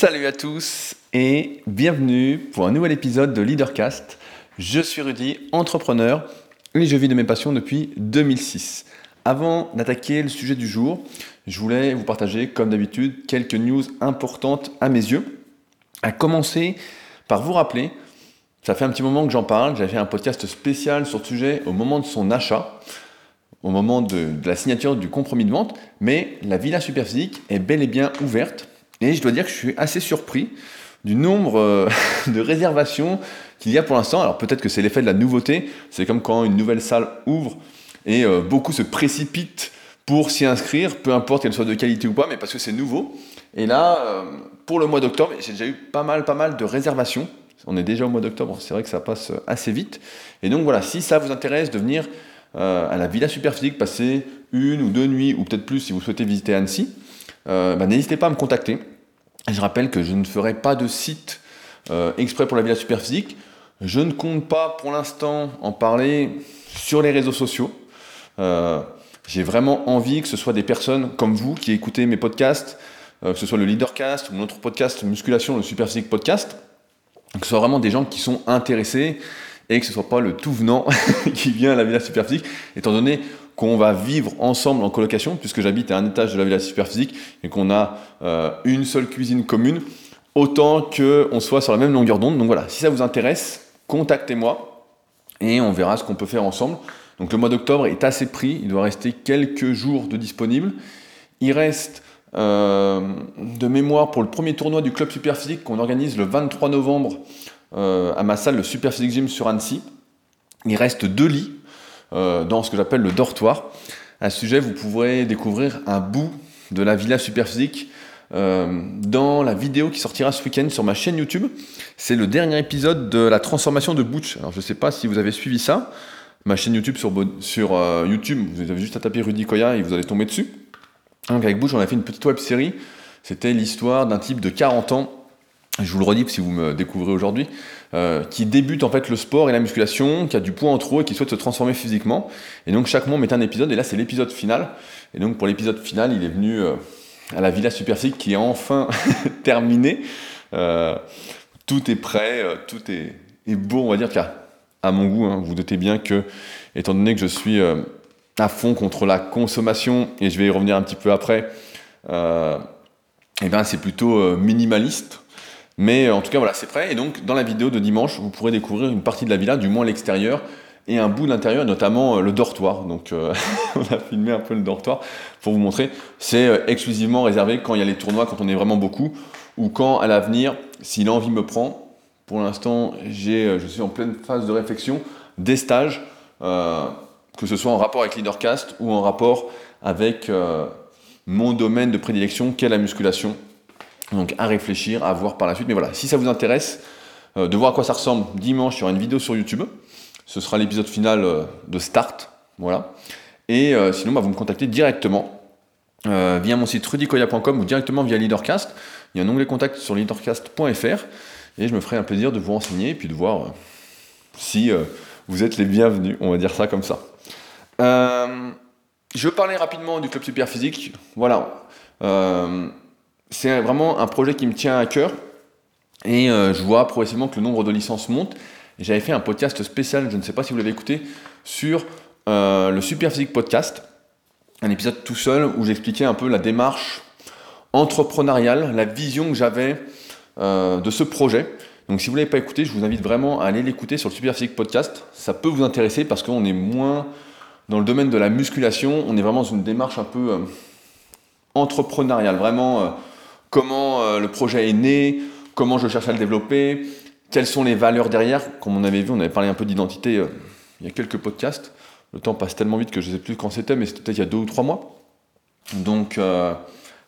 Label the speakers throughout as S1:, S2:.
S1: Salut à tous et bienvenue pour un nouvel épisode de Leadercast. Je suis Rudy, entrepreneur et je vis de mes passions depuis 2006. Avant d'attaquer le sujet du jour, je voulais vous partager, comme d'habitude, quelques news importantes à mes yeux. À commencer par vous rappeler, ça fait un petit moment que j'en parle, j'avais fait un podcast spécial sur le sujet au moment de son achat, au moment de, la signature du compromis de vente, mais la Villa Superphysique est bel et bien ouverte et je dois dire que je suis assez surpris du nombre euh, de réservations qu'il y a pour l'instant. Alors peut-être que c'est l'effet de la nouveauté, c'est comme quand une nouvelle salle ouvre et euh, beaucoup se précipitent pour s'y inscrire, peu importe qu'elle soit de qualité ou pas, mais parce que c'est nouveau. Et là, euh, pour le mois d'octobre, j'ai déjà eu pas mal, pas mal de réservations. On est déjà au mois d'octobre, c'est vrai que ça passe assez vite. Et donc voilà, si ça vous intéresse de venir à la Villa Superphysique, passer une ou deux nuits, ou peut-être plus si vous souhaitez visiter Annecy, bah, n'hésitez pas à me contacter. Je rappelle que je ne ferai pas de site euh, exprès pour la Villa Superphysique. Je ne compte pas pour l'instant en parler sur les réseaux sociaux. Euh, j'ai vraiment envie que ce soit des personnes comme vous qui écoutez mes podcasts, euh, que ce soit le Leadercast ou notre podcast Musculation, le Superphysique Podcast, que ce soit vraiment des gens qui sont intéressés et que ce soit pas le tout venant qui vient à la Villa Superphysique, étant donné qu'on va vivre ensemble en colocation, puisque j'habite à un étage de la villa superphysique et qu'on a euh, une seule cuisine commune, autant qu'on soit sur la même longueur d'onde. Donc voilà, si ça vous intéresse, contactez-moi et on verra ce qu'on peut faire ensemble. Donc le mois d'octobre est assez pris, il doit rester quelques jours de disponible. Il reste euh, de mémoire pour le premier tournoi du club superphysique qu'on organise le 23 novembre euh, à ma salle, le Superphysique Gym sur Annecy. Il reste deux lits euh, dans ce que j'appelle le dortoir. À ce sujet, vous pourrez découvrir un bout de la villa Superphysique euh, dans la vidéo qui sortira ce week-end sur ma chaîne YouTube. C'est le dernier épisode de la transformation de Butch. Alors je ne sais pas si vous avez suivi ça. Ma chaîne YouTube sur, sur euh, YouTube, vous avez juste à taper Rudy Koya et vous allez tomber dessus. Avec Butch, on a fait une petite web série. C'était l'histoire d'un type de 40 ans je vous le redis si vous me découvrez aujourd'hui, euh, qui débute en fait le sport et la musculation, qui a du poids en trop et qui souhaite se transformer physiquement. Et donc chaque mois on met un épisode, et là c'est l'épisode final. Et donc pour l'épisode final, il est venu euh, à la Villa Superphysique qui est enfin terminée. Euh, tout est prêt, tout est, beau, on va dire, qu'à à mon goût. Hein, vous doutez bien que, étant donné que je suis à fond contre la consommation, et je vais y revenir un petit peu après, et eh ben c'est plutôt minimaliste. Mais euh, en tout cas, voilà, c'est prêt. Et donc, dans la vidéo de dimanche, vous pourrez découvrir une partie de la villa, du moins l'extérieur, et un bout de l'intérieur, notamment euh, le dortoir. Donc, euh, on a filmé un peu le dortoir pour vous montrer. C'est exclusivement réservé quand il y a les tournois, quand on est vraiment beaucoup, ou quand, à l'avenir, si l'envie me prend, pour l'instant, je suis en pleine phase de réflexion, des stages, que ce soit en rapport avec Leadercast ou en rapport avec mon domaine de prédilection, qu'est la musculation donc à réfléchir, à voir par la suite. Mais voilà, si ça vous intéresse euh, de voir à quoi ça ressemble, dimanche, il y aura une vidéo sur YouTube. Ce sera l'épisode final euh, de Start. Voilà. Et euh, sinon, bah, vous me contactez directement via mon site rudicoya.com ou directement via Leadercast. Il y a un onglet contact sur leadercast.fr et je me ferai un plaisir de vous renseigner et puis de voir si vous êtes les bienvenus. On va dire ça comme ça. je parlais rapidement du club super physique. Voilà c'est vraiment un projet qui me tient à cœur. Et euh, je vois progressivement que le nombre de licences monte. J'avais fait un podcast spécial, je ne sais pas si vous l'avez écouté, sur euh, le Super Physique Podcast. Un épisode tout seul où j'expliquais un peu la démarche entrepreneuriale, la vision que j'avais euh, de ce projet. Donc si vous ne l'avez pas écouté, je vous invite vraiment à aller l'écouter sur le Super Physique Podcast. Ça peut vous intéresser parce qu'on est moins dans le domaine de la musculation, on est vraiment dans une démarche un peu entrepreneuriale, vraiment comment euh, le projet est né, comment je cherche à le développer, quelles sont les valeurs derrière. Comme on avait vu, on avait parlé un peu d'identité euh, il y a quelques podcasts. Le temps passe tellement vite que je ne sais plus quand c'était, mais c'était peut-être il y a deux ou trois mois. Donc, euh,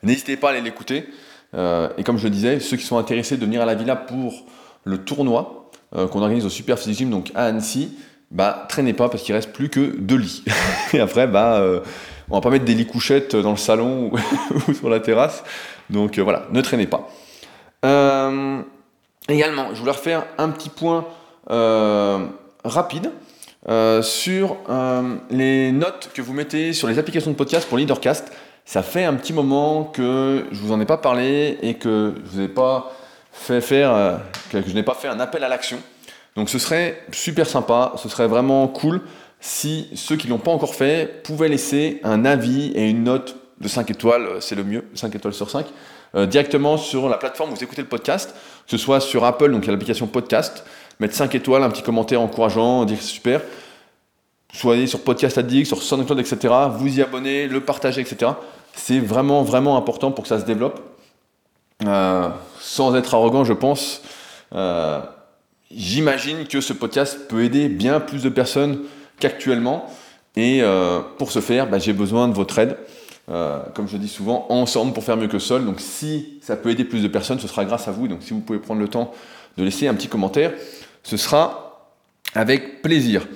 S1: n'hésitez pas à aller l'écouter. et comme je disais, ceux qui sont intéressés de venir à la villa pour le tournoi qu'on organise au Super Physique Gym, donc à Annecy, bah traînez pas parce qu'il reste plus que deux lits. et après, bah, on va pas mettre des lits couchettes dans le salon ou sur la terrasse. Donc euh, voilà, ne traînez pas. Euh, également, je voulais refaire un petit point euh, rapide sur les notes que vous mettez sur les applications de podcast pour Leadercast. Ça fait un petit moment que je vous en ai pas parlé et que je vous ai pas fait faire, que je n'ai pas fait un appel à l'action. Donc ce serait super sympa, ce serait vraiment cool si ceux qui l'ont pas encore fait pouvaient laisser un avis et une note de 5 étoiles, euh, c'est le mieux, 5 étoiles sur 5, euh, directement sur la plateforme où vous écoutez le podcast, que ce soit sur Apple, donc l'application podcast, mettre 5 étoiles, un petit commentaire encourageant, dire que c'est super, soyez sur Podcast Addict, sur SoundCloud, etc., vous y abonner, le partager, etc. C'est vraiment, vraiment important pour que ça se développe. Euh, sans être arrogant, je pense, j'imagine que ce podcast peut aider bien plus de personnes qu'actuellement. Et euh, pour ce faire, bah, j'ai besoin de votre aide. comme je dis souvent, ensemble pour faire mieux que seul. Donc si ça peut aider plus de personnes, ce sera grâce à vous. Donc si vous pouvez prendre le temps de laisser un petit commentaire, ce sera avec plaisir.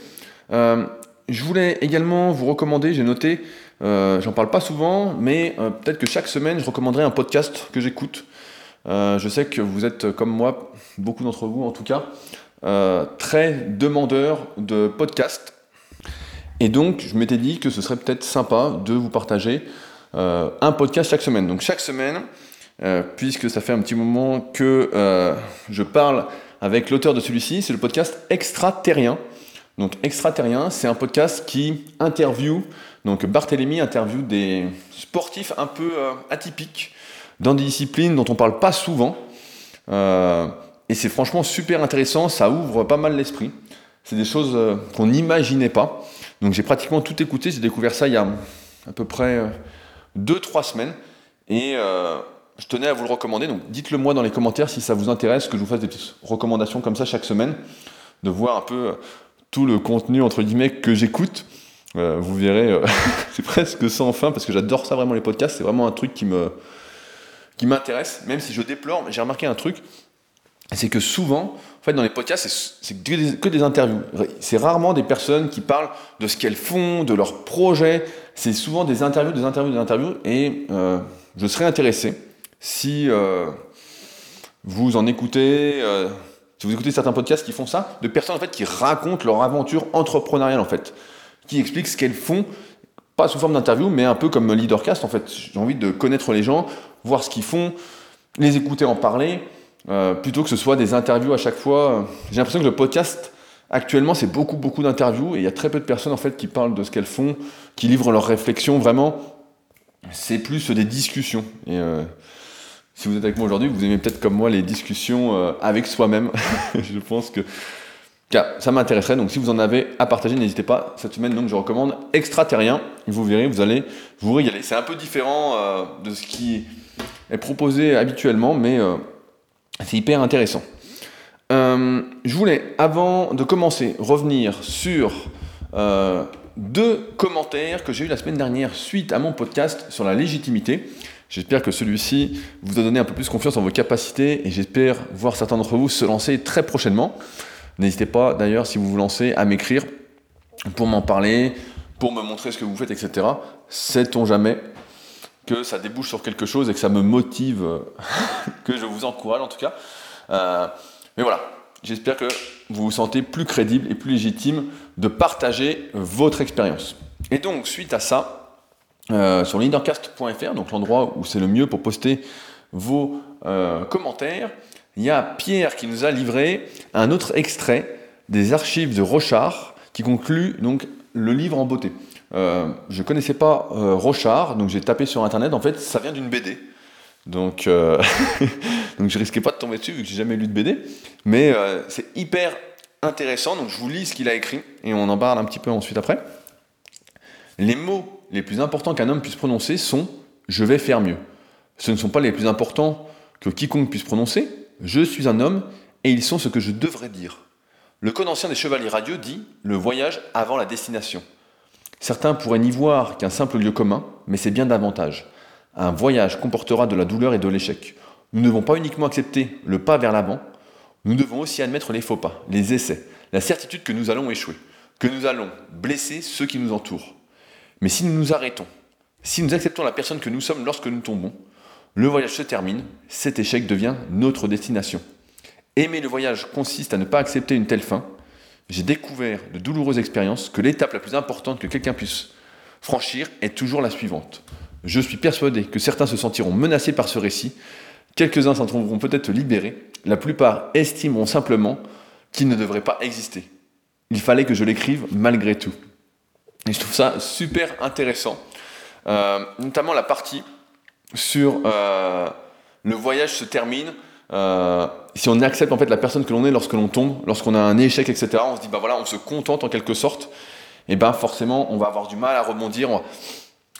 S1: je voulais également vous recommander, j'ai noté, j'en parle pas souvent, mais peut-être que chaque semaine, je recommanderai un podcast que j'écoute. Euh, je sais que vous êtes comme moi, beaucoup d'entre vous en tout cas, euh, très demandeurs de podcasts. Et donc, je m'étais dit que ce serait peut-être sympa de vous partager euh, un podcast chaque semaine. Donc, chaque semaine, puisque ça fait un petit moment que je parle avec l'auteur de celui-ci, c'est le podcast Extraterrien. Donc, Extraterrien, c'est un podcast qui interview, donc Barthélemy interview des sportifs un peu atypiques dans des disciplines dont on parle pas souvent. Euh, et c'est franchement super intéressant, ça ouvre pas mal l'esprit. C'est des choses euh, qu'on n'imaginait pas. Donc j'ai pratiquement tout écouté, j'ai découvert ça il y a à peu près 2-3 euh, semaines. Et je tenais à vous le recommander. Donc dites-le moi dans les commentaires si ça vous intéresse que je vous fasse des petites recommandations comme ça chaque semaine, de voir un peu tout le contenu entre guillemets que j'écoute. vous verrez, c'est presque sans fin parce que j'adore ça vraiment les podcasts. C'est vraiment un truc qui me, qui m'intéresse, même si je déplore, j'ai remarqué un truc, c'est que souvent, en fait, dans les podcasts, c'est que des, interviews. C'est rarement des personnes qui parlent de ce qu'elles font, de leurs projets. C'est souvent des interviews, des interviews, des interviews. Et euh, je serais intéressé si euh, vous en écoutez, euh, si vous écoutez certains podcasts qui font ça, de personnes en fait qui racontent leur aventure entrepreneuriale en fait, qui expliquent ce qu'elles font pas sous forme d'interview, mais un peu comme Leadercast, en fait. J'ai envie de connaître les gens, voir ce qu'ils font, les écouter en parler, euh, plutôt que ce soit des interviews à chaque fois. J'ai l'impression que le podcast, actuellement, c'est beaucoup, beaucoup d'interviews, et il y a très peu de personnes, en fait, qui parlent de ce qu'elles font, qui livrent leurs réflexions, vraiment. C'est plus des discussions. Et euh, si vous êtes avec moi aujourd'hui, vous aimez peut-être comme moi les discussions euh, avec soi-même. je pense que ça m'intéresserait, donc si vous en avez à partager, n'hésitez pas. Cette semaine, donc, je recommande Extraterrien. Vous verrez, vous allez vous régaler. C'est un peu différent euh, de ce qui est proposé habituellement, mais euh, c'est hyper intéressant. Euh, je voulais, avant de commencer, revenir sur deux commentaires que j'ai eu la semaine dernière suite à mon podcast sur la légitimité. J'espère que celui-ci vous a donné un peu plus confiance en vos capacités et j'espère voir certains d'entre vous se lancer très prochainement. N'hésitez pas d'ailleurs, si vous vous lancez, à m'écrire pour m'en parler, pour me montrer ce que vous faites, etc. Sait-on jamais que ça débouche sur quelque chose et que ça me motive, que je vous encourage en tout cas. Euh, mais voilà, j'espère que vous vous sentez plus crédible et plus légitime de partager votre expérience. Et donc, suite à ça, euh, sur leadercast.fr, donc l'endroit où c'est le mieux pour poster vos euh, commentaires, il y a Pierre qui nous a livré un autre extrait des archives de Rochard qui conclut donc le livre en beauté. Euh, je connaissais pas euh, Rochard, donc j'ai tapé sur internet. En fait, ça vient d'une BD. Donc, euh, donc je risquais pas de tomber dessus vu que j'ai jamais lu de BD. Mais c'est hyper intéressant. Donc je vous lis ce qu'il a écrit et on en parle un petit peu ensuite après. Les mots les plus importants qu'un homme puisse prononcer sont je vais faire mieux. Ce ne sont pas les plus importants que quiconque puisse prononcer, je suis un homme et ils sont ce que je devrais dire. Le code ancien des chevaliers radieux dit le voyage avant la destination. Certains pourraient n'y voir qu'un simple lieu commun, mais c'est bien davantage. Un voyage comportera de la douleur et de l'échec. Nous ne devons pas uniquement accepter le pas vers l'avant, nous devons aussi admettre les faux pas, les essais, la certitude que nous allons échouer, que nous allons blesser ceux qui nous entourent. Mais si nous nous arrêtons, si nous acceptons la personne que nous sommes lorsque nous tombons, le voyage se termine, cet échec devient notre destination. Aimer le voyage consiste à ne pas accepter une telle fin. J'ai découvert de douloureuses expériences que l'étape la plus importante que quelqu'un puisse franchir est toujours la suivante. Je suis persuadé que certains se sentiront menacés par ce récit, quelques-uns s'en trouveront peut-être libérés, la plupart estimeront simplement qu'il ne devrait pas exister. Il fallait que je l'écrive malgré tout. Et je trouve ça super intéressant, euh, notamment la partie sur euh, le voyage se termine. Euh, si on accepte en fait la personne que l'on est lorsque l'on tombe, lorsqu'on a un échec, etc., on se dit bah voilà, on se contente en quelque sorte, et ben forcément on va avoir du mal à rebondir.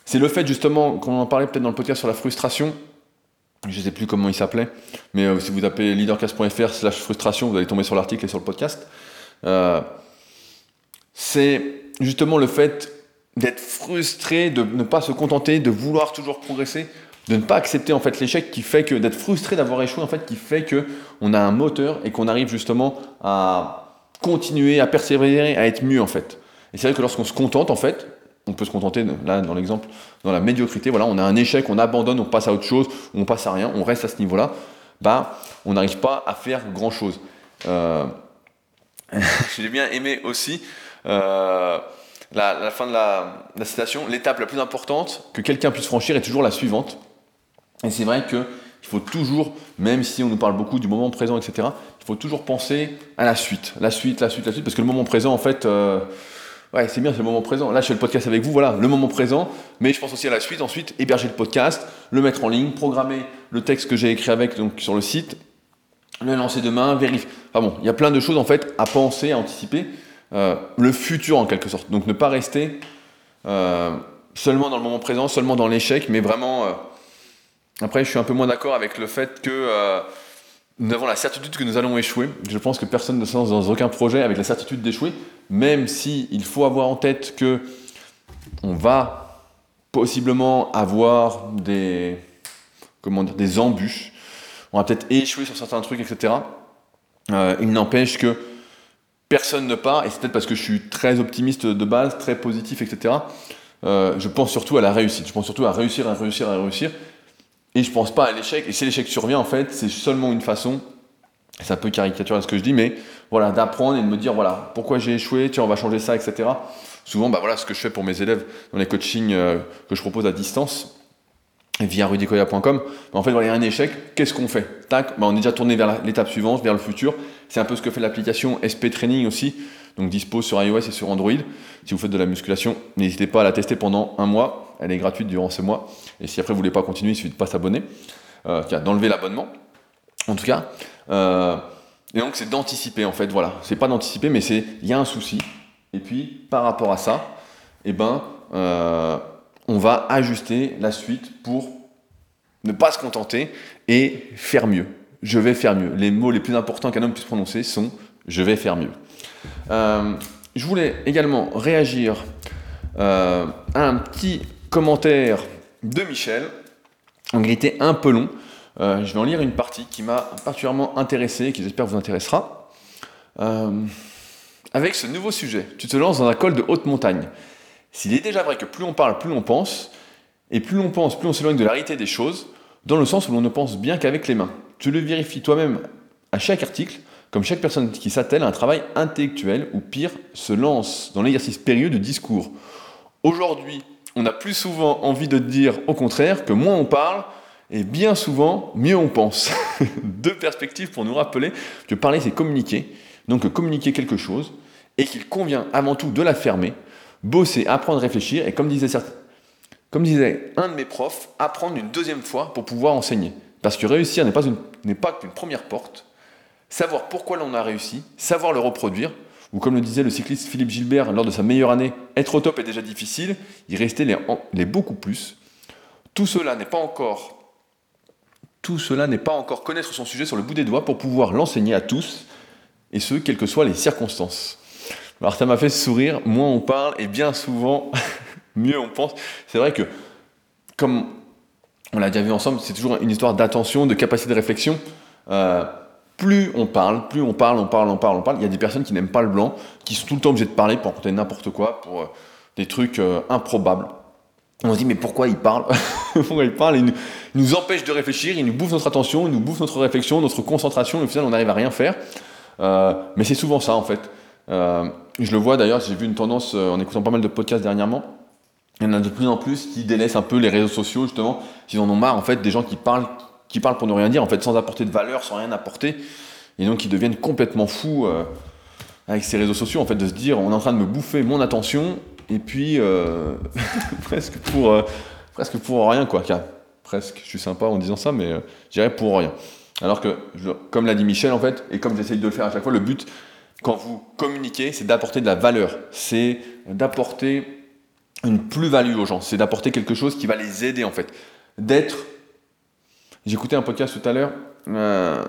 S1: C'est le fait justement, qu'on en parlait peut-être dans le podcast sur la frustration, je ne sais plus comment il s'appelait, mais si vous tapez leadercast.fr slash frustration, vous allez tomber sur l'article et sur le podcast. c'est justement le fait d'être frustré, de ne pas se contenter, de vouloir toujours progresser, de ne pas accepter en fait l'échec qui fait que d'être frustré d'avoir échoué en fait qui fait que on a un moteur et qu'on arrive justement à continuer, à persévérer, à être mieux en fait. Et c'est vrai que lorsqu'on se contente en fait, on peut se contenter là dans l'exemple dans la médiocrité, voilà, on a un échec, on abandonne, on passe à autre chose, on passe à rien, on reste à ce niveau-là, bah on n'arrive pas à faire grand chose. Euh... J'ai bien aimé aussi. Euh la, fin de la, citation, l'étape la plus importante que quelqu'un puisse franchir est toujours la suivante. Et c'est vrai qu'il faut toujours, même si on nous parle beaucoup du moment présent, etc., il faut toujours penser à la suite, la suite, la suite, la suite, parce que le moment présent, en fait, euh, ouais, c'est bien, c'est le moment présent. Là, je fais le podcast avec vous, voilà, le moment présent, mais je pense aussi à la suite, ensuite, héberger le podcast, le mettre en ligne, programmer le texte que j'ai écrit avec donc, sur le site, le lancer demain, vérifier. Enfin bon, il y a plein de choses, en fait, à penser, à anticiper. Euh, le futur en quelque sorte. Donc ne pas rester euh, seulement dans le moment présent, seulement dans l'échec, mais vraiment... Euh, après, je suis un peu moins d'accord avec le fait que nous avons la certitude que nous allons échouer. Je pense que personne ne se lance dans aucun projet avec la certitude d'échouer, même si il faut avoir en tête que on va possiblement avoir des, comment dire, des embûches, on va peut-être échouer sur certains trucs, etc. il n'empêche que personne ne part, et c'est peut-être parce que je suis très optimiste de base, très positif, etc. Euh, je pense surtout à la réussite. Je pense surtout à réussir, à réussir, à réussir. Et je pense pas à l'échec. Et si l'échec survient, en fait, c'est seulement une façon, c'est un peu caricatural ce que je dis, mais voilà, d'apprendre et de me dire, voilà, pourquoi j'ai échoué, tiens, on va changer ça, etc. Souvent, bah voilà ce que je fais pour mes élèves dans les coachings euh, que je propose à distance via rudicoya.com. En fait, voilà, il y a un échec, qu'est-ce qu'on fait? Tac, bah, on est déjà tourné vers l'étape suivante, vers le futur. C'est un peu ce que fait l'application SP Training aussi, donc dispo sur iOS et sur Android. Si vous faites de la musculation, n'hésitez pas à la tester pendant un mois. Elle est gratuite durant ce mois. Et si après vous voulez pas continuer, il suffit de pas s'abonner, euh, d'enlever l'abonnement. En tout cas, euh, et donc c'est d'anticiper en fait. Voilà, c'est pas d'anticiper, mais c'est il y a un souci. Et puis par rapport à ça, eh ben euh, on va ajuster la suite pour ne pas se contenter et faire mieux. Je vais faire mieux. Les mots les plus importants qu'un homme puisse prononcer sont je vais faire mieux. Euh, je voulais également réagir euh, à un petit commentaire de Michel. il était un peu long. Euh, je vais en lire une partie qui m'a particulièrement intéressé et qui j'espère vous intéressera. avec ce nouveau sujet, tu te lances dans un col de haute montagne. S'il est déjà vrai que plus on parle, plus on pense, et plus on pense, plus on s'éloigne de la réalité des choses, dans le sens où l'on ne pense bien qu'avec les mains. Tu le vérifies toi-même à chaque article, comme chaque personne qui s'attelle à un travail intellectuel, ou pire, se lance dans l'exercice périlleux de discours. Aujourd'hui, on a plus souvent envie de dire au contraire que moins on parle, et bien souvent, mieux on pense. Deux perspectives pour nous rappeler que parler, c'est communiquer, donc communiquer quelque chose, et qu'il convient avant tout de la fermer bosser, apprendre, réfléchir, et comme disait, comme disait un de mes profs, apprendre une deuxième fois pour pouvoir enseigner. Parce que réussir n'est pas, une, pas qu'une première porte. Savoir pourquoi l'on a réussi, savoir le reproduire, ou comme le disait le cycliste Philippe Gilbert lors de sa meilleure année, être au top est déjà difficile, y rester les, beaucoup plus. Tout cela n'est pas encore tout cela n'est pas encore connaître son sujet sur le bout des doigts pour pouvoir l'enseigner à tous, et ce, quelles que soient les circonstances. Alors ça m'a fait sourire, moins on parle et bien souvent, mieux on pense. C'est vrai que, comme on l'a déjà vu ensemble, c'est toujours une histoire d'attention, de capacité de réflexion. Euh, plus on parle, plus on parle, on parle, on parle, on parle. Il y a des personnes qui n'aiment pas le blanc, qui sont tout le temps obligées de parler pour raconter n'importe quoi, pour euh, des trucs euh, improbables. On se dit, mais pourquoi ils parlent Pourquoi ils parlent? Ils nous, nous empêchent de réfléchir, ils nous bouffent notre attention, ils nous bouffent notre réflexion, notre concentration, et au final, on n'arrive à rien faire. mais c'est souvent ça, en fait. Je le vois d'ailleurs, j'ai vu une tendance en écoutant pas mal de podcasts dernièrement. Il y en a de plus en plus qui délaissent un peu les réseaux sociaux, justement, s'ils en ont marre, en fait, des gens qui parlent, qui parlent pour ne rien dire, en fait, sans apporter de valeur, sans rien apporter, et donc ils deviennent complètement fous euh, avec ces réseaux sociaux, en fait, de se dire, on est en train de me bouffer mon attention, et puis, euh, presque, pour, euh, presque pour rien, quoi. presque, je suis sympa en disant ça, mais je dirais pour rien. Alors que, comme l'a dit Michel, en fait, et comme j'essaye de le faire à chaque fois, le but, quand vous communiquez, c'est d'apporter de la valeur, c'est d'apporter une plus-value aux gens, c'est d'apporter quelque chose qui va les aider en fait, d'être. J'écoutais un podcast tout à l'heure, euh,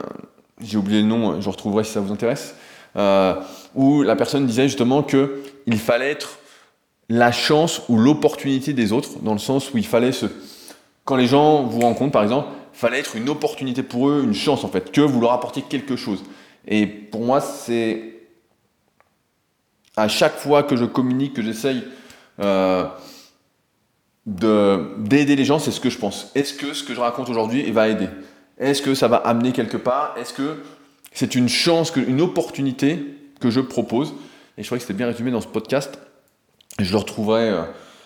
S1: j'ai oublié le nom, je retrouverai si ça vous intéresse, euh, où la personne disait justement que il fallait être la chance ou l'opportunité des autres, dans le sens où il fallait se, quand les gens vous rencontrent par exemple, il fallait être une opportunité pour eux, une chance en fait, que vous leur apportiez quelque chose. Et pour moi, c'est à chaque fois que je communique, que j'essaye d'aider les gens, c'est ce que je pense. Est-ce que ce que je raconte aujourd'hui va aider? Est-ce que ça va amener quelque part? Est-ce que c'est une chance, une opportunité que je propose? Et je crois que c'était bien résumé dans ce podcast. Je le retrouverai euh,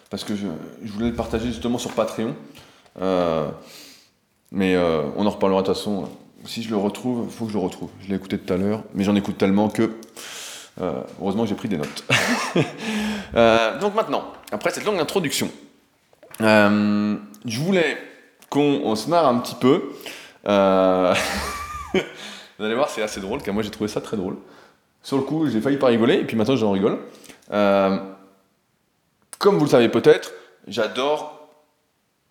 S1: parce que je, voulais le partager justement sur Patreon. Euh, mais on en reparlera de toute façon. Si je le retrouve, il faut que je le retrouve. Je l'ai écouté tout à l'heure, mais j'en écoute tellement que euh, heureusement que j'ai pris des notes. Euh, donc maintenant, après cette longue introduction, euh, je voulais qu'on se marre un petit peu. vous allez voir, c'est assez drôle, car moi j'ai trouvé ça très drôle. Sur le coup, j'ai failli pas rigoler, et puis maintenant j'en rigole. comme vous le savez peut-être, j'adore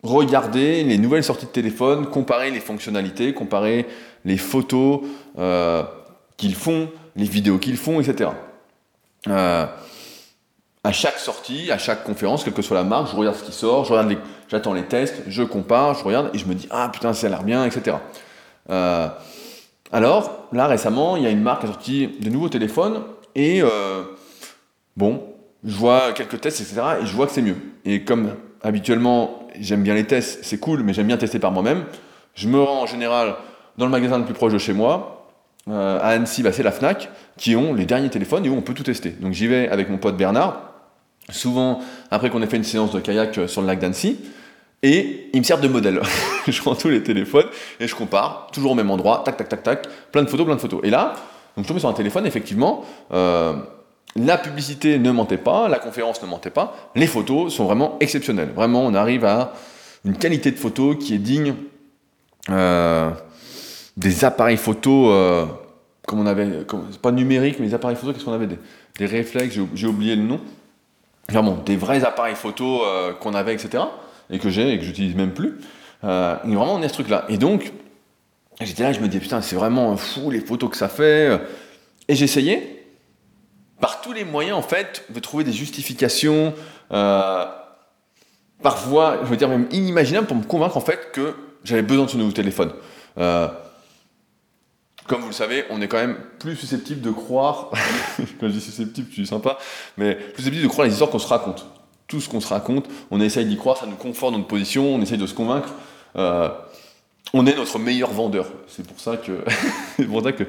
S1: regarder les nouvelles sorties de téléphone, comparer les fonctionnalités, comparer les photos qu'ils font, les vidéos qu'ils font, etc. Euh, à chaque sortie, à chaque conférence, quelle que soit la marque, je regarde ce qui sort, regarde j'attends les tests, je compare, je regarde et je me dis ah putain ça a l'air bien, etc. Euh, alors là récemment, il y a une marque qui a sorti de nouveaux téléphones et euh, bon, je vois quelques tests, etc. et je vois que c'est mieux. Et comme habituellement j'aime bien les tests, c'est cool, mais j'aime bien tester par moi-même, je me rends en général dans le magasin le plus proche de chez moi, euh, à Annecy, bah, c'est la FNAC, qui ont les derniers téléphones et où on peut tout tester. Donc j'y vais avec mon pote Bernard, souvent après qu'on ait fait une séance de kayak euh, sur le lac d'Annecy, et il me sert de modèle. je prends tous les téléphones et je compare, toujours au même endroit, tac, tac, tac, tac, plein de photos, plein de photos. Et là, je tombe sur un téléphone, effectivement, euh, la publicité ne mentait pas, la conférence ne mentait pas, les photos sont vraiment exceptionnelles. Vraiment, on arrive à une qualité de photo qui est digne des appareils photo, euh, comme on avait, pas numérique, mais des appareils photo, qu'est-ce qu'on avait? Des, réflexes, j'ai oublié le nom. Vraiment, des vrais appareils photo euh, qu'on avait, etc. Et que j'ai et que j'utilise même plus. Euh, vraiment, on est ce truc-là. Et donc, j'étais là, je me disais, putain, c'est vraiment fou les photos que ça fait. Et j'essayais, par tous les moyens, en fait, de trouver des justifications, parfois, je veux dire, même inimaginables, pour me convaincre, en fait, que j'avais besoin de ce nouveau téléphone. Euh, comme vous le savez, on est quand même plus susceptible de croire, quand je dis susceptible, je suis sympa, mais plus susceptible de croire les histoires qu'on se raconte. Tout ce qu'on se raconte, on essaye d'y croire, ça nous conforte dans notre position, on essaye de se convaincre. Euh, on est notre meilleur vendeur. C'est pour ça que, pour ça que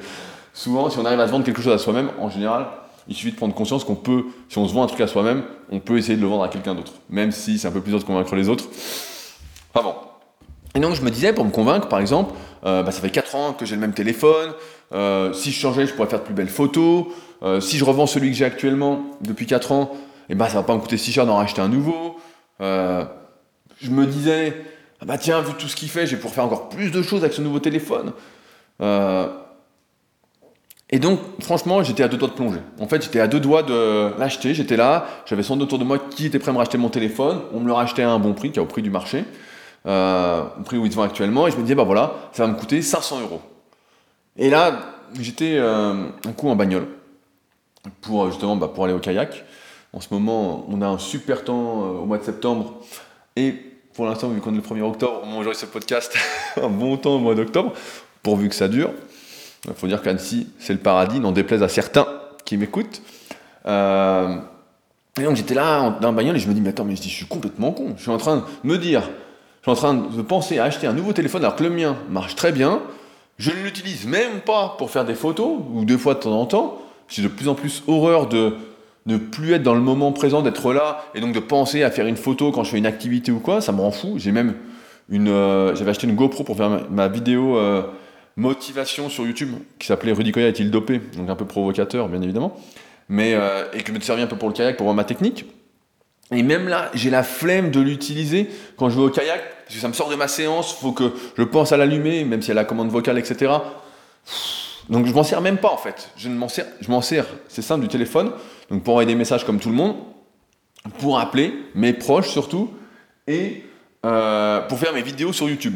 S1: souvent, si on arrive à se vendre quelque chose à soi-même, en général, il suffit de prendre conscience qu'on peut, si on se vend un truc à soi-même, on peut essayer de le vendre à quelqu'un d'autre, même si c'est un peu plus dur de convaincre les autres. Enfin bon, et donc je me disais, pour me convaincre, par exemple, euh, bah, ça fait 4 ans que j'ai le même téléphone, euh, si je changeais, je pourrais faire de plus belles photos, euh, si je revends celui que j'ai actuellement depuis 4 ans, et eh ben, ça va pas me coûter si cher d'en racheter un nouveau. je me disais, ah bah tiens, vu tout ce qu'il fait, je vais pouvoir faire encore plus de choses avec ce nouveau téléphone. et donc, franchement, j'étais à deux doigts de plonger. En fait, j'étais à deux doigts de l'acheter, j'étais là, j'avais son autour de moi qui était prêt à me racheter mon téléphone, on me le rachetait à un bon prix, qui est au prix du marché euh, au prix où ils vendent actuellement, et je me disais, bah voilà, ça va me coûter 500 euros. Et là, j'étais euh, un coup en bagnole pour justement bah, pour aller au kayak. En ce moment, on a un super temps euh, au mois de septembre, et pour l'instant, vu qu'on est le 1er octobre, où j'aurai ce podcast, un bon temps au mois d'octobre, pourvu que ça dure. Il faut dire qu'Annecy, c'est le paradis, n'en déplaise à certains qui m'écoutent. Euh, et donc j'étais là dans un bagnole et je me dis, mais attends, mais je, dis, je suis complètement con. Je suis en train de me dire, je suis en train de penser à acheter un nouveau téléphone alors que le mien marche très bien. Je ne l'utilise même pas pour faire des photos, ou deux fois de temps en temps. J'ai de plus en plus horreur de ne plus être dans le moment présent, d'être là, et donc de penser à faire une photo quand je fais une activité ou quoi, ça me rend fou. J'ai même une, euh, j'avais acheté une GoPro pour faire ma, vidéo euh, motivation sur YouTube, qui s'appelait Rudy Koya est-il dopé? Donc un peu provocateur, bien évidemment, mais euh, et que me servait un peu pour le kayak, pour voir ma technique. Et même là, j'ai la flemme de l'utiliser quand je vais au kayak, parce que ça me sort de ma séance, faut que je pense à l'allumer, même si elle a la commande vocale, etc. Donc je m'en sers même pas en fait. Je m'en sers, je m'en sers, c'est simple, du téléphone, donc pour envoyer des messages comme tout le monde, pour appeler mes proches surtout, et euh, pour faire mes vidéos sur YouTube.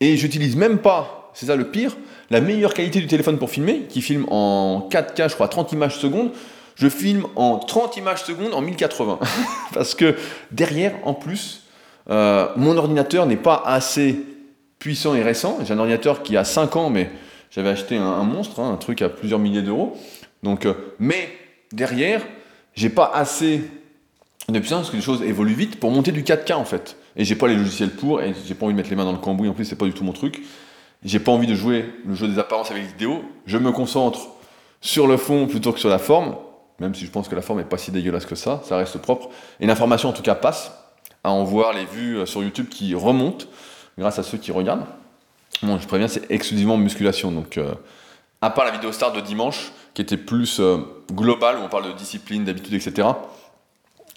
S1: Et j'utilise même pas, c'est ça le pire, la meilleure qualité du téléphone pour filmer, qui filme en 4K, je crois, 30 images secondes. Je filme en 30 images secondes en 1080. Parce que derrière, en plus, euh, mon ordinateur n'est pas assez puissant et récent. J'ai un ordinateur qui a 5 ans, mais j'avais acheté un, monstre, hein, un truc à plusieurs milliers d'euros. Donc, euh, mais derrière, j'ai pas assez de puissance parce que les choses évoluent vite pour monter du 4K en fait. Et j'ai pas les logiciels pour, et j'ai pas envie de mettre les mains dans le cambouis. En plus, c'est pas du tout mon truc. J'ai pas envie de jouer le jeu des apparences avec les vidéos. Je me concentre sur le fond plutôt que sur la forme, même si je pense que la forme est pas si dégueulasse que ça. Ça reste propre. Et l'information en tout cas passe à en voir les vues euh, sur YouTube qui remontent grâce à ceux qui regardent. Bon, je préviens, c'est exclusivement musculation. Donc, euh, à part la vidéo start de dimanche, qui était plus euh, globale, où on parle de discipline, d'habitude, etc.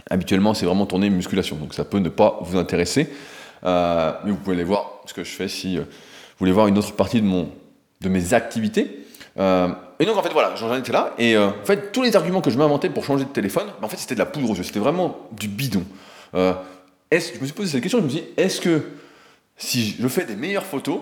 S1: Habituellement, c'est vraiment tourné musculation. Donc, ça peut ne pas vous intéresser. Mais vous pouvez aller voir ce que je fais si vous voulez voir une autre partie de, mon, de mes activités. Et donc, en fait, voilà, j'en étais là. Et en fait, tous les arguments que je m'inventais pour changer de téléphone, en fait, c'était de la poudre aux yeux. C'était vraiment du bidon. est-ce, je me suis posé cette question, je me suis dit, est-ce que si je fais des meilleures photos,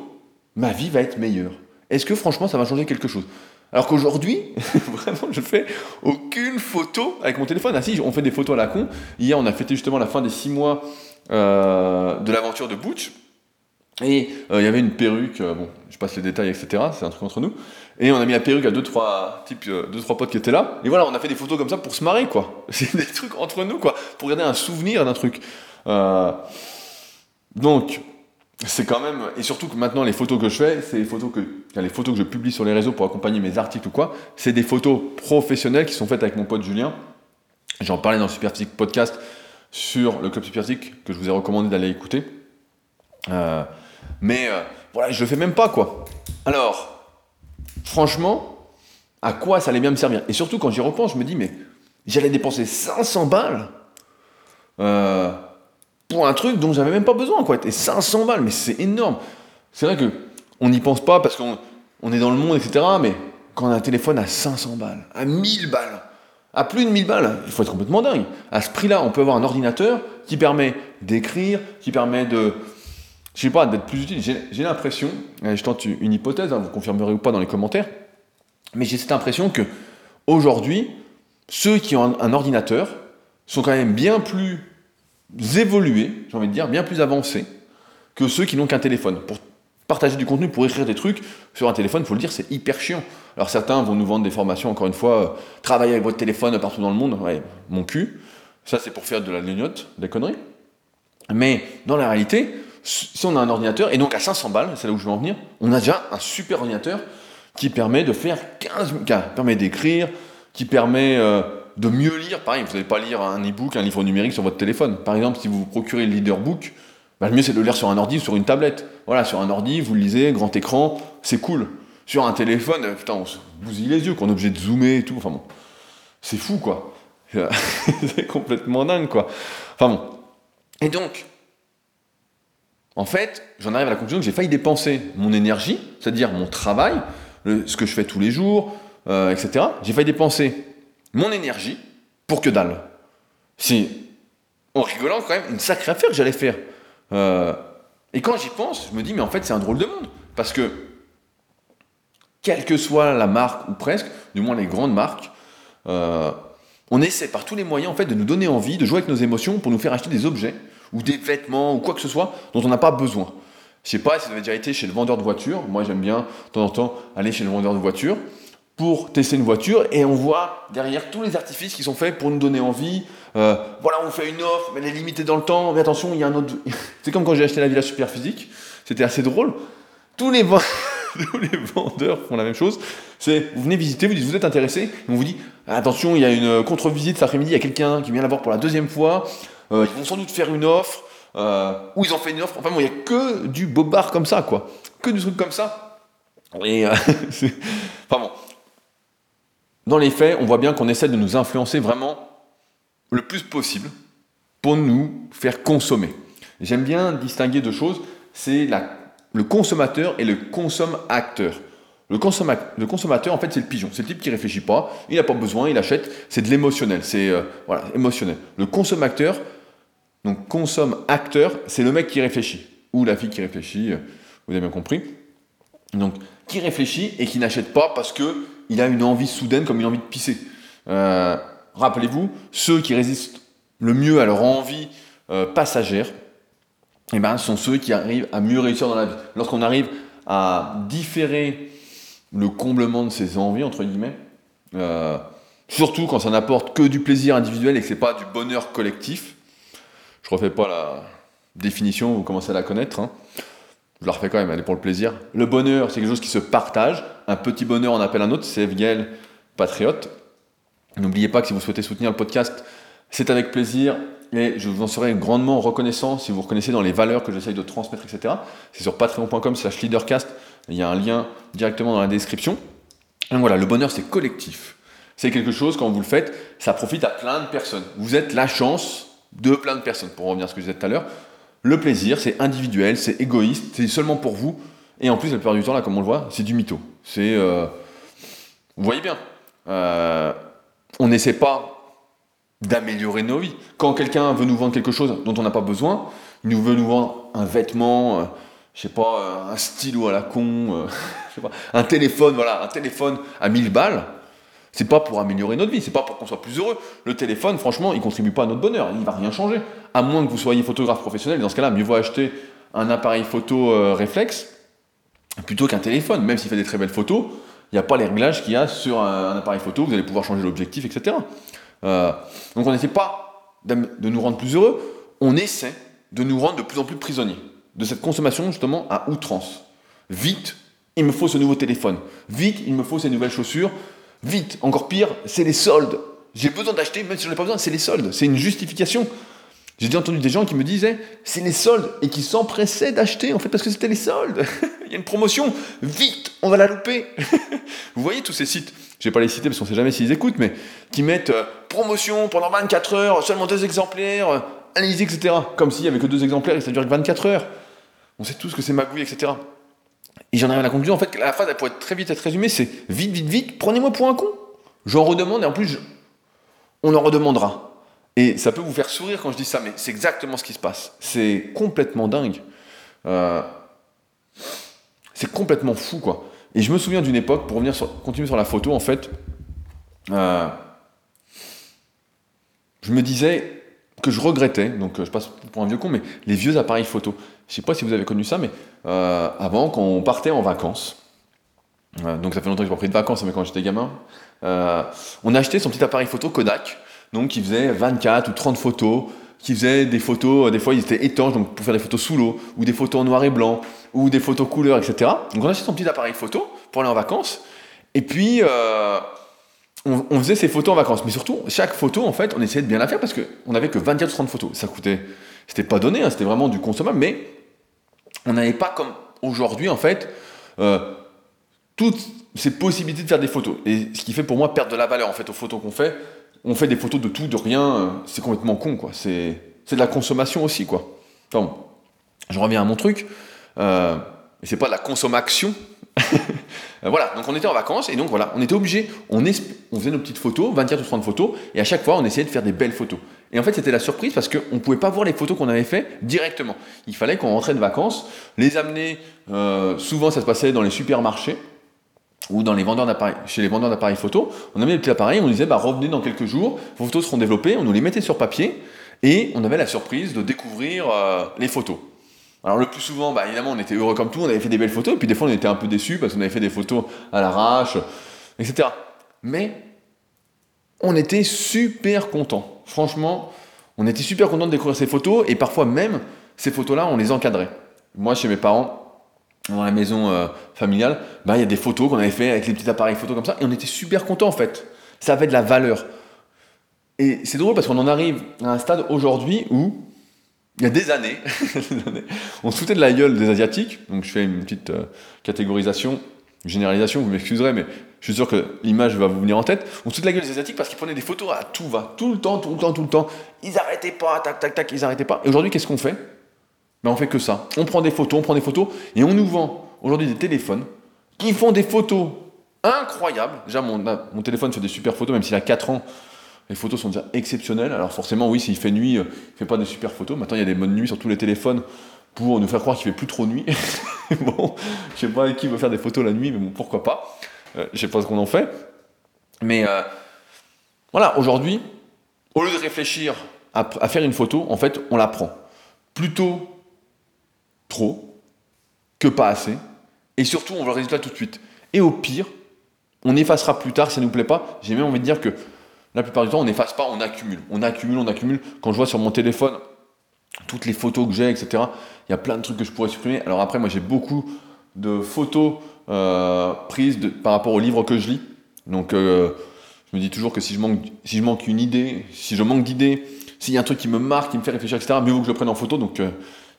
S1: ma vie va être meilleure? Est-ce que franchement ça va changer quelque chose? Alors qu'aujourd'hui, vraiment, je fais aucune photo avec mon téléphone. Ah si, on fait des photos à la con. Hier, on a fêté justement la fin des six mois euh, de l'aventure de Butch. Et euh, il y avait une perruque, euh, bon, je passe les détails, etc. C'est un truc entre nous. Et on a mis la perruque à deux trois types, deux trois potes qui étaient là. Et voilà, on a fait des photos comme ça pour se marrer, quoi. C'est des trucs entre nous, quoi, pour garder un souvenir d'un truc. donc, c'est quand même et surtout que maintenant les photos que je fais, c'est les photos que les photos que je publie sur les réseaux pour accompagner mes articles ou quoi, c'est des photos professionnelles qui sont faites avec mon pote Julien. J'en parlais dans le Superphysique podcast sur le club Superphysique que je vous ai recommandé d'aller écouter. Euh, mais euh, voilà, je le fais même pas quoi. Alors, franchement, à quoi ça allait bien me servir? Et surtout quand j'y repense, je me dis mais j'allais dépenser 500 balles. Euh, pour un truc dont j'avais même pas besoin, quoi. Et 500 balles, mais c'est énorme. C'est vrai que on n'y pense pas parce qu'on on est dans le monde, etc. Mais quand on a un téléphone à 500 balles, à 1000 balles, à plus de 1000 balles, il faut être complètement dingue. À ce prix-là, on peut avoir un ordinateur qui permet d'écrire, qui permet de, je sais pas, d'être plus utile. J'ai l'impression, je tente une hypothèse, hein, vous confirmerez ou pas dans les commentaires, mais j'ai cette impression que aujourd'hui, ceux qui ont un ordinateur sont quand même bien plus évolués, j'ai envie de dire, bien plus avancés que ceux qui n'ont qu'un téléphone. Pour partager du contenu, pour écrire des trucs sur un téléphone, il faut le dire, c'est hyper chiant. Alors certains vont nous vendre des formations, encore une fois, euh, travailler avec votre téléphone partout dans le monde, ouais, mon cul. Ça, c'est pour faire de la lignote, des conneries. Mais dans la réalité, si on a un ordinateur, et donc à 500 balles, c'est là où je veux en venir, on a déjà un super ordinateur qui permet de faire 15 qui permet d'écrire, qui permet euh, de mieux lire, pareil, vous n'allez pas lire un e-book, un livre numérique sur votre téléphone. Par exemple, si vous vous procurez le Leader Book, bah, le mieux c'est de le lire sur un ordi ou sur une tablette. Voilà, sur un ordi, vous le lisez, grand écran, c'est cool. Sur un téléphone, euh, putain, on se bousille les yeux, qu'on est obligé de zoomer et tout. Enfin bon, c'est fou quoi. c'est complètement dingue quoi. Enfin bon. Et donc, en fait, j'en arrive à la conclusion que j'ai failli dépenser mon énergie, c'est-à-dire mon travail, ce que je fais tous les jours, euh, etc. J'ai failli dépenser mon énergie pour que dalle. C'est, en rigolant, quand même une sacrée affaire que j'allais faire. Euh, et quand j'y pense, je me dis, mais en fait, c'est un drôle de monde. Parce que, quelle que soit la marque, ou presque, du moins les grandes marques, euh, on essaie par tous les moyens en fait, de nous donner envie, de jouer avec nos émotions pour nous faire acheter des objets, ou des vêtements, ou quoi que ce soit, dont on n'a pas besoin. Je sais pas si vous avez déjà été chez le vendeur de voitures. Moi, j'aime bien, de temps en temps, aller chez le vendeur de voitures pour tester une voiture et on voit derrière tous les artifices qui sont faits pour nous donner envie. Euh, voilà, on fait une offre, mais elle est limitée dans le temps. Mais attention, il y a un autre. C'est comme quand j'ai acheté la Villa Super Physique, c'était assez drôle. Tous les tous les vendeurs font la même chose. C'est, vous venez visiter, vous dites, vous êtes intéressé, on vous dit, attention, il y a une contre-visite cet après-midi, il y a quelqu'un qui vient la voir pour la deuxième fois, euh, ils vont sans doute faire une offre, euh, ou ils ont fait une offre, enfin bon, il n'y a que du bobard comme ça, quoi. Que du truc comme ça. Et, euh, enfin bon. Dans les faits, on voit bien qu'on essaie de nous influencer vraiment le plus possible pour nous faire consommer. J'aime bien distinguer deux choses, c'est le consommateur et le consomme-acteur. Le, le, consommateur, en fait, c'est le pigeon. C'est le type qui réfléchit pas, il n'a pas besoin, il achète. C'est de l'émotionnel, c'est euh, voilà, émotionnel. Le consommateur, donc consomme-acteur, c'est le mec qui réfléchit. Ou la fille qui réfléchit, euh, vous avez bien compris. Donc, qui réfléchit et qui n'achète pas parce qu'il a une envie soudaine, comme une envie de pisser. Euh, rappelez-vous, ceux qui résistent le mieux à leur envie passagère, eh ben, sont ceux qui arrivent à mieux réussir dans la vie. Lorsqu'on arrive à différer le comblement de ses envies, entre guillemets, euh, surtout quand ça n'apporte que du plaisir individuel et que ce n'est pas du bonheur collectif. Je ne refais pas la définition, vous commencez à la connaître. Hein. Je la refais quand même, elle est pour le plaisir. Le bonheur, c'est quelque chose qui se partage. Un petit bonheur en appelle un autre, c'est Evgel Patriote. N'oubliez pas que si vous souhaitez soutenir le podcast, c'est avec plaisir et je vous en serai grandement reconnaissant si vous reconnaissez dans les valeurs que j'essaye de transmettre, etc. C'est sur patreon.com slash leadercast, il y a un lien directement dans la description. Voilà, le bonheur c'est collectif. C'est quelque chose, quand vous le faites, ça profite à plein de personnes. Vous êtes la chance de plein de personnes, pour revenir à ce que je disais tout à l'heure. Le plaisir, c'est individuel, c'est égoïste, c'est seulement pour vous. Et en plus, la plupart du temps, là, comme on le voit, c'est du mytho. C'est. Euh, vous voyez bien. Euh, on n'essaie pas d'améliorer nos vies. Quand quelqu'un veut nous vendre quelque chose dont on n'a pas besoin, il nous veut nous vendre un vêtement, euh, je sais pas, euh, un stylo à la con, pas, un téléphone, voilà, un téléphone à 1000 balles. C'est pas pour améliorer notre vie, c'est pas pour qu'on soit plus heureux. Le téléphone, franchement, il contribue pas à notre bonheur, il va rien changer. À moins que vous soyez photographe professionnel, dans ce cas-là, mieux vaut acheter un appareil photo réflexe plutôt qu'un téléphone, même s'il fait des très belles photos. Il n'y a pas les réglages qu'il y a sur un appareil photo, vous allez pouvoir changer l'objectif, etc. Euh, donc on n'essaie pas de nous rendre plus heureux, on essaie de nous rendre de plus en plus prisonniers de cette consommation justement à outrance. Vite, il me faut ce nouveau téléphone. Vite, il me faut ces nouvelles chaussures. Vite, encore pire, c'est les soldes. J'ai besoin d'acheter, même si j'en ai pas besoin, c'est les soldes. C'est une justification. J'ai déjà entendu des gens qui me disaient c'est les soldes et qui s'empressaient d'acheter en fait parce que c'était les soldes. Il y a une promotion, vite, on va la louper. Vous voyez tous ces sites je vais pas les citer parce qu'on sait jamais s'ils écoutent, mais qui mettent euh, promotion pendant 24 heures, seulement deux exemplaires, euh, etc. Comme s'il y avait que deux exemplaires et ça dure que 24 heures. On sait tous que c'est magouille, etc. Et j'en arrive à la conclusion, en fait, la phrase, elle pourrait très vite être résumée, c'est vite, vite, vite, prenez-moi pour un con. J'en redemande et en plus, on en redemandera. Et ça peut vous faire sourire quand je dis ça, mais c'est exactement ce qui se passe. C'est complètement dingue. Euh, c'est complètement fou, quoi. Et je me souviens d'une époque, pour revenir continuer sur la photo, en fait, euh, je me disais que je regrettais, donc je passe pour un vieux con, mais les vieux appareils photo. Je sais pas si vous avez connu ça, mais euh, avant, quand on partait en vacances, euh, donc ça fait longtemps que je n'ai pas pris de vacances, mais quand j'étais gamin, on achetait son petit appareil photo Kodak, donc qui faisait 24 ou 30 photos, qui faisait des photos, des fois ils étaient étanches, donc pour faire des photos sous l'eau, ou des photos en noir et blanc, ou des photos couleurs, etc. Donc on achetait son petit appareil photo pour aller en vacances, et puis on, faisait ces photos en vacances. Mais surtout, chaque photo, en fait, on essayait de bien la faire parce qu'on n'avait que 24 ou 30 photos. Ça coûtait, c'était pas donné, hein, c'était vraiment du consommable, mais on n'avait pas comme aujourd'hui, en fait, euh, toutes ces possibilités de faire des photos. Et ce qui fait pour moi perdre de la valeur, en fait, aux photos qu'on fait. On fait des photos de tout, de rien, euh, c'est complètement con, quoi. C'est, de la consommation aussi, quoi. Enfin bon, je reviens à mon truc. Euh, c'est pas de la consommation. Voilà, donc on était en vacances et donc voilà, on était obligé, on, faisait nos petites photos, 24 ou 30 photos, et à chaque fois on essayait de faire des belles photos. Et en fait c'était la surprise parce qu'on ne pouvait pas voir les photos qu'on avait fait directement. Il fallait qu'on rentrait de vacances, les amener, euh, souvent ça se passait dans les supermarchés, ou dans les vendeurs chez les vendeurs d'appareils photo, on amenait les petits appareils, on disait bah, revenez dans quelques jours, vos photos seront développées, on nous les mettait sur papier, et on avait la surprise de découvrir euh, les photos. Alors le plus souvent, bah, évidemment, on était heureux comme tout, on avait fait des belles photos, et puis des fois on était un peu déçus parce qu'on avait fait des photos à l'arrache, etc. Mais on était super contents. Franchement, on était super contents de découvrir ces photos, et parfois même, ces photos-là, on les encadrait. Moi, chez mes parents, dans la maison euh, familiale, bah, il y a des photos qu'on avait fait avec les petits appareils photo comme ça, et on était super contents en fait. Ça avait de la valeur. Et c'est drôle parce qu'on en arrive à un stade aujourd'hui où, il y a des années, on se foutait de la gueule des Asiatiques, donc je fais une petite euh, catégorisation, généralisation, vous m'excuserez, mais je suis sûr que l'image va vous venir en tête. On se foutait de la gueule des Asiatiques parce qu'ils prenaient des photos à tout va, tout le temps, tout le temps, tout le temps. Ils arrêtaient pas, tac, tac, tac, ils arrêtaient pas. Et aujourd'hui, qu'est-ce qu'on fait? Ben, on fait que ça. On prend des photos, on prend des photos, et on nous vend aujourd'hui des téléphones qui font des photos incroyables. Déjà, mon, mon téléphone fait des super photos, même s'il a 4 ans. Les photos sont déjà exceptionnelles. Alors forcément, oui, s'il fait nuit, euh, il fait pas de super photos. Maintenant, il y a des modes nuit sur tous les téléphones pour nous faire croire qu'il fait plus trop nuit. bon, je sais pas qui veut faire des photos la nuit, mais bon, pourquoi pas. Euh, je sais pas ce qu'on en fait. Mais euh, voilà, aujourd'hui, au lieu de réfléchir à, faire une photo, en fait, on la prend. Plutôt trop que pas assez. Et surtout, on veut le résultat tout de suite. Et au pire, on effacera plus tard si ça ne nous plaît pas. J'ai même envie de dire que la plupart du temps, on n'efface pas, on accumule. On accumule, on accumule. Quand je vois sur mon téléphone toutes les photos que j'ai, etc., il y a plein de trucs que je pourrais supprimer. Alors après, moi, j'ai beaucoup de photos euh, prises par rapport au livre que je lis. Donc, euh, je me dis toujours que si je manque, une idée, si je manque d'idées, s'il y a un truc qui me marque, qui me fait réfléchir, etc., mieux vaut que je le prenne en photo. Donc, euh,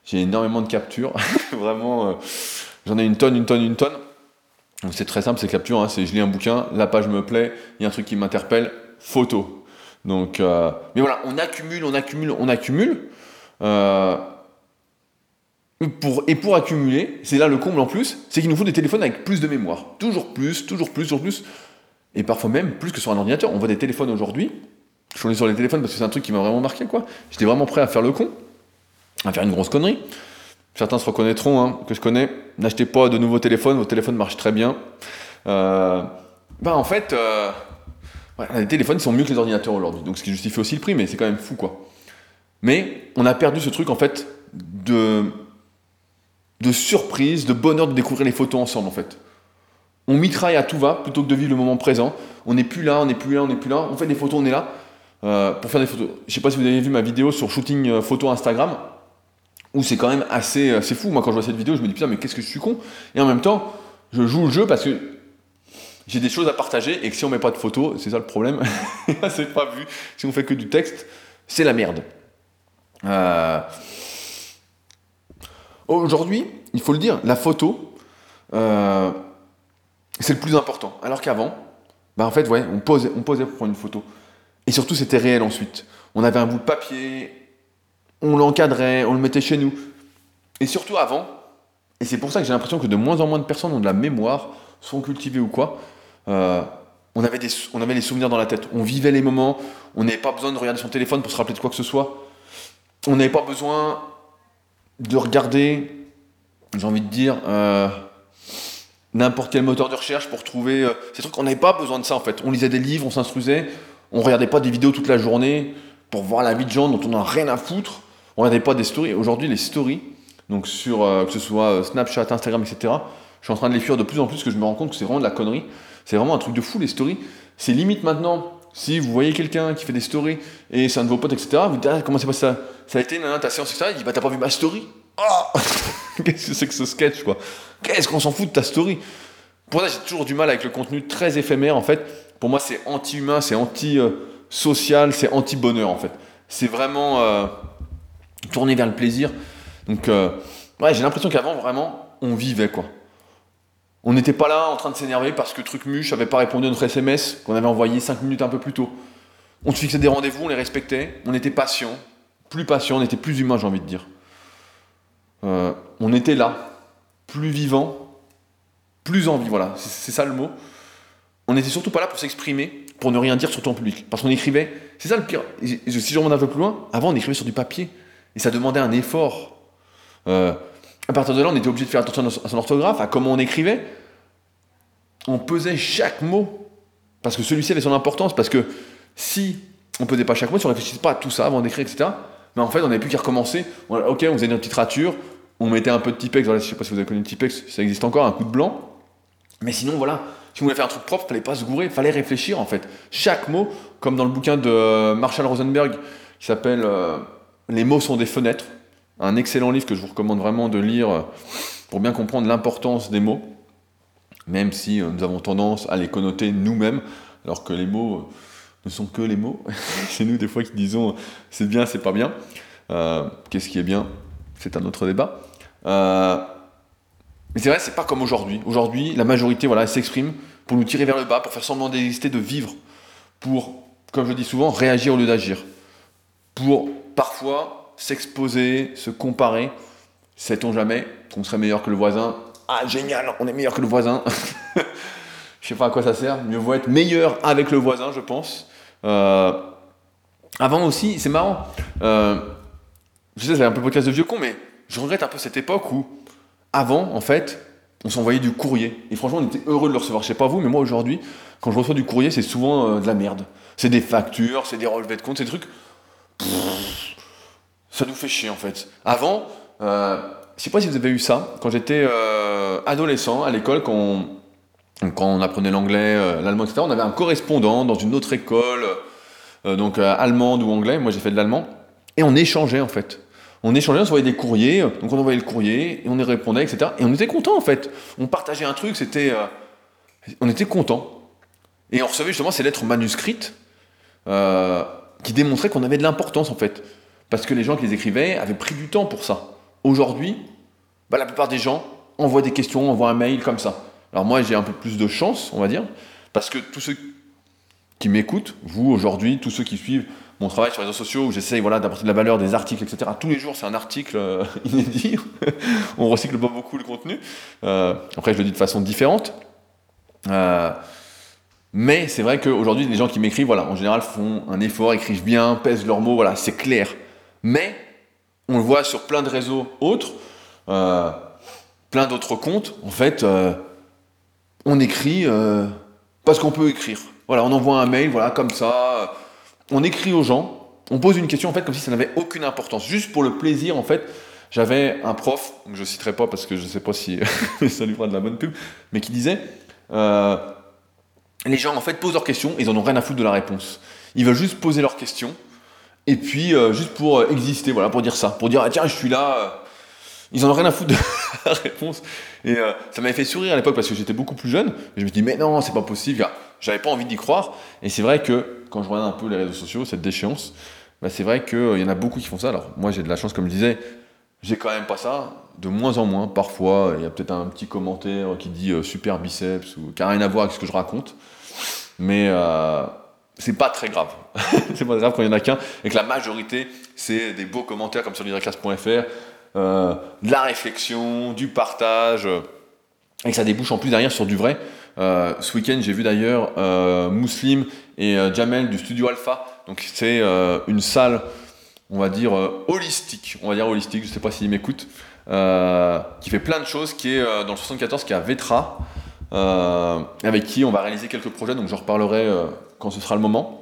S1: j'ai énormément de captures. Vraiment, j'en ai une tonne, une tonne, une tonne. C'est très simple, ces captures. Hein, c'est je lis un bouquin, la page me plaît, il y a un truc qui m'interpelle, photo. Donc, euh, mais voilà, on accumule, on accumule, on accumule. Euh, pour, et pour accumuler, c'est là le comble en plus, c'est qu'il nous faut des téléphones avec plus de mémoire. Toujours plus, toujours plus, toujours plus. Et parfois même plus que sur un ordinateur. On voit des téléphones aujourd'hui. Je suis sur les téléphones parce que c'est un truc qui m'a vraiment marqué, quoi. J'étais vraiment prêt à faire le con à faire une grosse connerie. Certains se reconnaîtront, hein, que je connais. N'achetez pas de nouveaux téléphones, vos téléphones marchent très bien. Euh, bah en fait, les téléphones sont mieux que les ordinateurs aujourd'hui, donc ce qui justifie aussi le prix, mais c'est quand même fou quoi. Mais on a perdu ce truc en fait de, de surprise, de bonheur de découvrir les photos ensemble en fait. On mitraille à tout va plutôt que de vivre le moment présent. On n'est plus là, on n'est plus là, on n'est plus là. On fait des photos, on est là. Euh, pour faire des photos. Je sais pas si vous avez vu ma vidéo sur shooting euh, photo Instagram où c'est quand même assez, assez fou. Moi, quand je vois cette vidéo, je me dis putain, mais qu'est-ce que je suis con. Et en même temps, je joue le jeu parce que j'ai des choses à partager et que si on met pas de photos, c'est ça le problème. c'est pas vu. Si on fait que du texte, c'est la merde. Euh... Aujourd'hui, il faut le dire, la photo, euh... c'est le plus important. Alors qu'avant, bah en fait, ouais, on on posait pour prendre une photo. Et surtout, c'était réel ensuite. On avait un bout de papier, on l'encadrait, on le mettait chez nous. Et surtout avant, et c'est pour ça que j'ai l'impression que de moins en moins de personnes ont de la mémoire, sont cultivées ou quoi, euh, on, avait des, on avait les souvenirs dans la tête. On vivait les moments, on n'avait pas besoin de regarder son téléphone pour se rappeler de quoi que ce soit. On n'avait pas besoin de regarder, j'ai envie de dire, euh, n'importe quel moteur de recherche pour trouver euh, ces trucs. On n'avait pas besoin de ça en fait. On lisait des livres, on s'instruisait, on regardait pas des vidéos toute la journée pour voir la vie de gens dont on n'a rien à foutre. On regardait pas des stories. Aujourd'hui, les stories, donc sur que ce soit Snapchat, Instagram, etc. Je suis en train de les fuir de plus en plus que je me rends compte que c'est vraiment de la connerie. C'est vraiment un truc de fou les stories. C'est limite maintenant. Si vous voyez quelqu'un qui fait des stories et c'est un de vos potes, etc., vous dites ah, comment ça Ça a été ta séance, etc. Il dit bah t'as pas vu ma story oh Qu'est-ce que c'est que ce sketch quoi? Qu'est-ce qu'on s'en fout de ta story? Pour ça, j'ai toujours du mal avec le contenu très éphémère en fait. Pour moi, c'est anti-humain, c'est anti-social, c'est anti-bonheur en fait. C'est vraiment. Euh, tourner vers le plaisir. Donc, euh, ouais, j'ai l'impression qu'avant, vraiment, on vivait, quoi. On n'était pas là en train de s'énerver parce que Truc Muche n'avait pas répondu à notre SMS qu'on avait envoyé 5 minutes un peu plus tôt. On se fixait des rendez-vous, on les respectait, on était patient, plus patient, on était plus humain, j'ai envie de dire. Euh, on était là, plus vivant, plus en vie, voilà, c'est ça le mot. On n'était surtout pas là pour s'exprimer, pour ne rien dire sur ton public. Parce qu'on écrivait, c'est ça le pire. Si je remonte un peu plus loin, avant on écrivait sur du papier. Et ça demandait un effort. Euh, à partir de là, on était obligé de faire attention à son orthographe, à comment on écrivait. On pesait chaque mot. Parce que celui-ci avait son importance. Parce que si on pesait pas chaque mot, si on réfléchissait pas à tout ça avant d'écrire, etc., mais en fait, on n'avait plus qu'à recommencer. ok, on faisait notre petite rature, on mettait un peu de Tipex. Je sais pas si vous avez connu Tipex, ça existe encore, un coup de blanc. Mais sinon, voilà, si on voulait faire un truc propre, fallait pas se gourer, fallait réfléchir en fait. Chaque mot, comme dans le bouquin de Marshall Rosenberg, qui s'appelle euh, les mots sont des fenêtres. Un excellent livre que je vous recommande vraiment de lire. pour bien comprendre l'importance des mots, même si euh, nous avons tendance à les connoter nous-mêmes, alors que les mots euh, ne sont que les mots. c'est nous des fois qui disons c'est bien, c'est pas bien. Qu'est-ce qui est bien? C'est un autre débat. mais c'est vrai, c'est pas comme aujourd'hui. Aujourd'hui, la majorité voilà, s'exprime pour nous tirer vers le bas, pour faire semblant d'exister, de vivre, pour, comme je dis souvent, réagir au lieu d'agir, pour parfois s'exposer, se comparer. Sait-on jamais qu'on serait meilleur que le voisin? Ah, génial, on est meilleur que le voisin. je sais pas à quoi ça sert. Mieux vaut être meilleur avec le voisin, je pense. Euh, avant aussi, c'est marrant. Euh, je sais, c'est un peu podcast de vieux con, mais je regrette un peu cette époque où, avant, en fait, on s'envoyait du courrier. Et franchement, on était heureux de le recevoir. Je sais pas vous, mais moi aujourd'hui, quand je reçois du courrier, c'est souvent euh, de la merde. C'est des factures, c'est des relevés de compte, ces trucs. Ça nous fait chier en fait. Avant, euh, je sais pas si vous avez eu ça, quand j'étais euh, adolescent à l'école, quand on, apprenait l'anglais, euh, l'allemand, etc., on avait un correspondant dans une autre école, donc allemande ou anglais. Moi j'ai fait de l'allemand. Et on échangeait en fait on échangeait, on s'envoyait des courriers, donc on envoyait le courrier, et on y répondait, etc. Et on était content en fait. On partageait un truc, c'était. Euh, on était content. Et on recevait justement ces lettres manuscrites euh, qui démontraient qu'on avait de l'importance en fait. Parce que les gens qui les écrivaient avaient pris du temps pour ça. Aujourd'hui, bah, la plupart des gens envoient des questions, envoient un mail comme ça. Alors moi j'ai un peu plus de chance, on va dire, parce que tous ceux qui m'écoutent, vous aujourd'hui, tous ceux qui suivent mon travail sur les réseaux sociaux où j'essaye voilà, d'apporter de la valeur, des articles, etc. Tous les jours, c'est un article euh, inédit. On recycle pas beaucoup le contenu. Euh, après, je le dis de façon différente. Euh, mais c'est vrai qu'aujourd'hui, les gens qui m'écrivent, voilà, en général, font un effort, écrivent bien, pèsent leurs mots, voilà, c'est clair. Mais on le voit sur plein de réseaux autres, plein d'autres comptes. En fait, on écrit parce qu'on peut écrire. Voilà, on envoie un mail, voilà, comme ça on écrit aux gens, on pose une question en fait comme si ça n'avait aucune importance, juste pour le plaisir en fait. J'avais un prof, que je ne citerai pas parce que je ne sais pas si ça lui fera de la bonne pub, mais qui disait euh, les gens en fait posent leurs questions, ils en ont rien à foutre de la réponse. Ils veulent juste poser leurs questions et puis euh, juste pour euh, exister, voilà, pour dire ça, pour dire ah, tiens je suis là. ils en ont rien à foutre de la réponse. Et ça m'avait fait sourire à l'époque parce que j'étais beaucoup plus jeune. Je me dis mais non c'est pas possible. J'avais pas envie d'y croire. Et c'est vrai que quand je regarde un peu les réseaux sociaux, cette déchéance, bah, c'est vrai qu'il euh, y en a beaucoup qui font ça. Alors moi j'ai de la chance, comme je disais, j'ai quand même pas ça. De moins en moins, parfois, il y a peut-être un petit commentaire qui dit euh, super biceps ou qui n'a rien à voir avec ce que je raconte. Mais euh, c'est pas très grave. c'est pas grave quand il y en a qu'un et que la majorité, c'est des beaux commentaires comme sur leaderclass.fr, euh, de la réflexion, du partage, et que ça débouche en plus derrière sur du vrai. Euh, ce week-end, j'ai vu d'ailleurs euh, Mouslim et euh, Jamel du Studio Alpha. Donc c'est une salle, on va dire holistique, on va dire holistique. Je sais pas s'ils m'écoutent, qui fait plein de choses, qui est dans le 74, qui est à Vetra, avec qui on va réaliser quelques projets. Donc je reparlerai quand ce sera le moment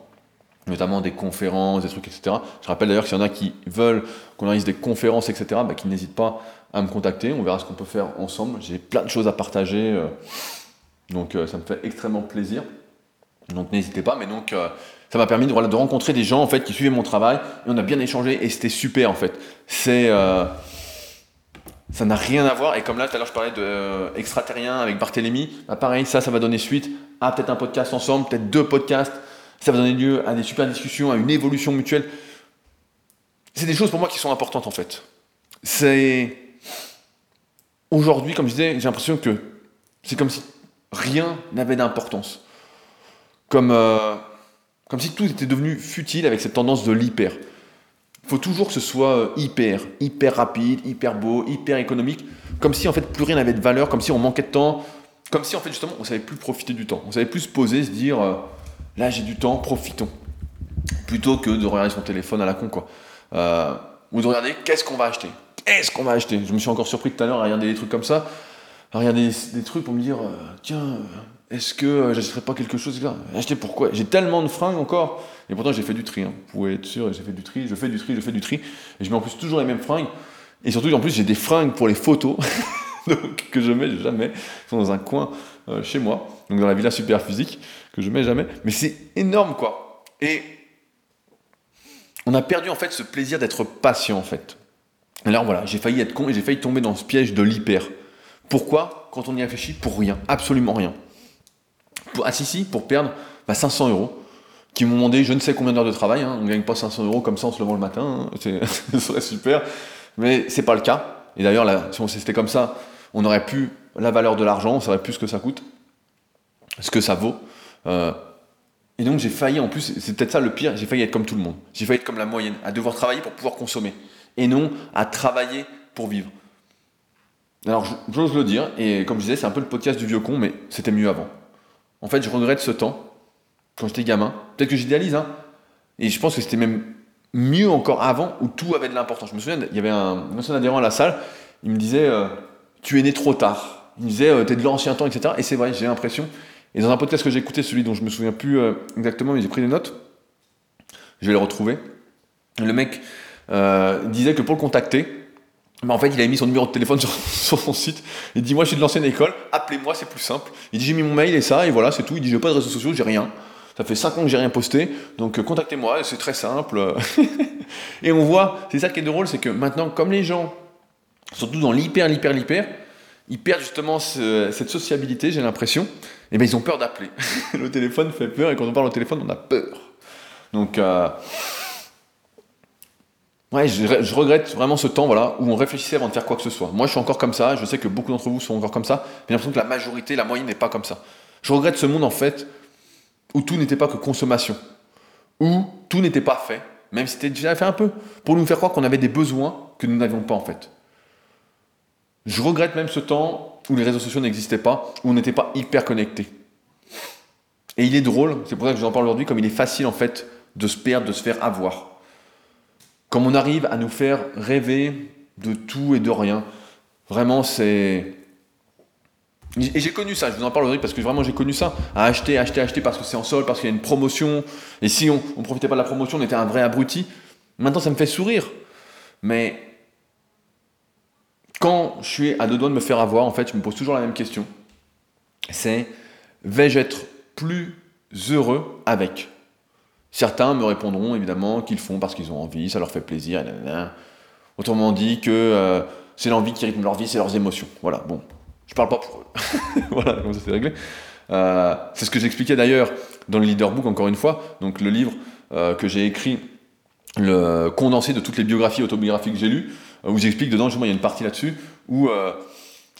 S1: notamment des conférences, des trucs, etc. Je rappelle d'ailleurs qu'il y en a qui veulent qu'on réalise des conférences, etc., bah, qui n'hésitent pas à me contacter. On verra ce qu'on peut faire ensemble. J'ai plein de choses à partager. Donc euh, ça me fait extrêmement plaisir. Donc n'hésitez pas, mais donc euh, ça m'a permis de, de, rencontrer des gens en fait qui suivaient mon travail et on a bien échangé et c'était super en fait. C'est euh, ça n'a rien à voir et comme là tout à l'heure je parlais de extraterrien avec Barthélemy, bah, pareil ça ça va donner suite à peut-être un podcast ensemble, peut-être deux podcasts, ça va donner lieu à des super discussions, à une évolution mutuelle. C'est des choses pour moi qui sont importantes en fait. C'est aujourd'hui comme je disais, j'ai l'impression que c'est comme si rien n'avait d'importance. Comme, euh, comme si tout était devenu futile avec cette tendance de l'hyper. Il faut toujours que ce soit euh, hyper, hyper rapide, hyper beau, hyper économique, comme si en fait plus rien n'avait de valeur, comme si on manquait de temps, comme si en fait justement on savait plus profiter du temps, on savait plus se poser, se dire euh, là j'ai du temps, profitons, plutôt que de regarder son téléphone à la con quoi, ou de regarder qu'est-ce qu'on va acheter, qu'est-ce qu'on va acheter? Je me suis encore surpris tout à l'heure à regarder des trucs comme ça regarder des, trucs pour me dire, euh, tiens, euh, est-ce que euh, j'achèterais pas quelque chose Acheter pourquoi J'ai tellement de fringues encore. Et pourtant, j'ai fait du tri. Hein. Vous pouvez être sûr, j'ai fait du tri, je fais du tri, je fais du tri. Et je mets en plus toujours les mêmes fringues. Et surtout, en plus, j'ai des fringues pour les photos que je mets jamais. Ils sont dans un coin chez moi, donc dans la villa super physique, que je mets jamais. Mais c'est énorme, quoi. Et on a perdu en fait ce plaisir d'être patient, en fait. Alors voilà, j'ai failli être con et j'ai failli tomber dans ce piège de l'hyper. Pourquoi? Quand on y réfléchit, pour rien, absolument rien. Pour, ah si, si, pour perdre 500 bah, euros, qui m'ont demandé je ne sais combien d'heures de travail, hein. on ne gagne pas 500 euros comme ça en se levant le matin, hein. ce serait super, mais c'est pas le cas. Et d'ailleurs, si on c'était comme ça, on aurait pu la valeur de l'argent, on saurait plus ce que ça coûte, ce que ça vaut. Euh, et donc j'ai failli, en plus, c'est peut-être ça le pire, j'ai failli être comme tout le monde. J'ai failli être comme la moyenne, à devoir travailler pour pouvoir consommer, et non à travailler pour vivre. Alors j'ose le dire, et comme je disais, c'est un peu le podcast du vieux con, mais c'était mieux avant. En fait, je regrette ce temps, quand j'étais gamin. Peut-être que j'idéalise, hein. Et je pense que c'était même mieux encore avant, où tout avait de l'importance. Je me souviens, il y avait un ancien adhérent à la salle, il me disait euh, Tu es né trop tard. Il me disait euh, T'es de l'ancien temps, etc. Et c'est vrai, j'ai l'impression. Et dans un podcast que j'ai écouté, celui dont je me souviens plus euh, exactement, mais j'ai pris des notes, je vais le retrouver. Le mec disait que pour le contacter, bah, en fait, il a mis son numéro de téléphone sur, son site. Il dit Moi, je suis de l'ancienne école, appelez-moi, c'est plus simple. Il dit J'ai mis mon mail et ça, et voilà, c'est tout. Il dit J'ai pas de réseaux sociaux, j'ai rien. Ça fait 5 ans que j'ai rien posté, donc euh, contactez-moi, c'est très simple. et on voit, c'est ça qui est drôle, c'est que maintenant, comme les gens, surtout dans l'hyper, l'hyper, l'hyper, ils perdent justement cette sociabilité, j'ai l'impression, et bien ils ont peur d'appeler. le téléphone fait peur, et quand on parle au téléphone, on a peur. Donc, euh, Ouais, je, regrette vraiment ce temps voilà, où on réfléchissait avant de faire quoi que ce soit. Moi, je suis encore comme ça, je sais que beaucoup d'entre vous sont encore comme ça, mais j'ai l'impression que la majorité, la moyenne n'est pas comme ça. Je regrette ce monde, en fait, où tout n'était pas que consommation, où tout n'était pas fait, même si c'était déjà fait un peu, pour nous faire croire qu'on avait des besoins que nous n'avions pas, en fait. Je regrette même ce temps où les réseaux sociaux n'existaient pas, où on n'était pas hyper connecté. Et il est drôle, c'est pour ça que je vous en parle aujourd'hui, comme il est facile, en fait, de se perdre, de se faire avoir. Comme on arrive à nous faire rêver de tout et de rien. Vraiment, c'est. Et j'ai connu ça, je vous en parle aujourd'hui parce que vraiment j'ai connu ça. À acheter, acheter, acheter parce que c'est en sol, parce qu'il y a une promotion. Et si on ne profitait pas de la promotion, on était un vrai abruti. Maintenant, ça me fait sourire. Mais quand je suis à deux doigts de me faire avoir, en fait, je me pose toujours la même question. C'est vais-je être plus heureux avec? Certains me répondront évidemment qu'ils font parce qu'ils ont envie, ça leur fait plaisir. Autrement dit que euh, c'est l'envie qui rythme leur vie, c'est leurs émotions. Voilà, bon, je parle pas pour eux. voilà, comme ça c'est réglé. Euh, c'est ce que j'expliquais d'ailleurs dans le Leader Book, encore une fois, donc le livre euh, que j'ai écrit, le condensé de toutes les biographies autobiographiques que j'ai lues, où j'explique dedans, justement, il y a une partie là-dessus, où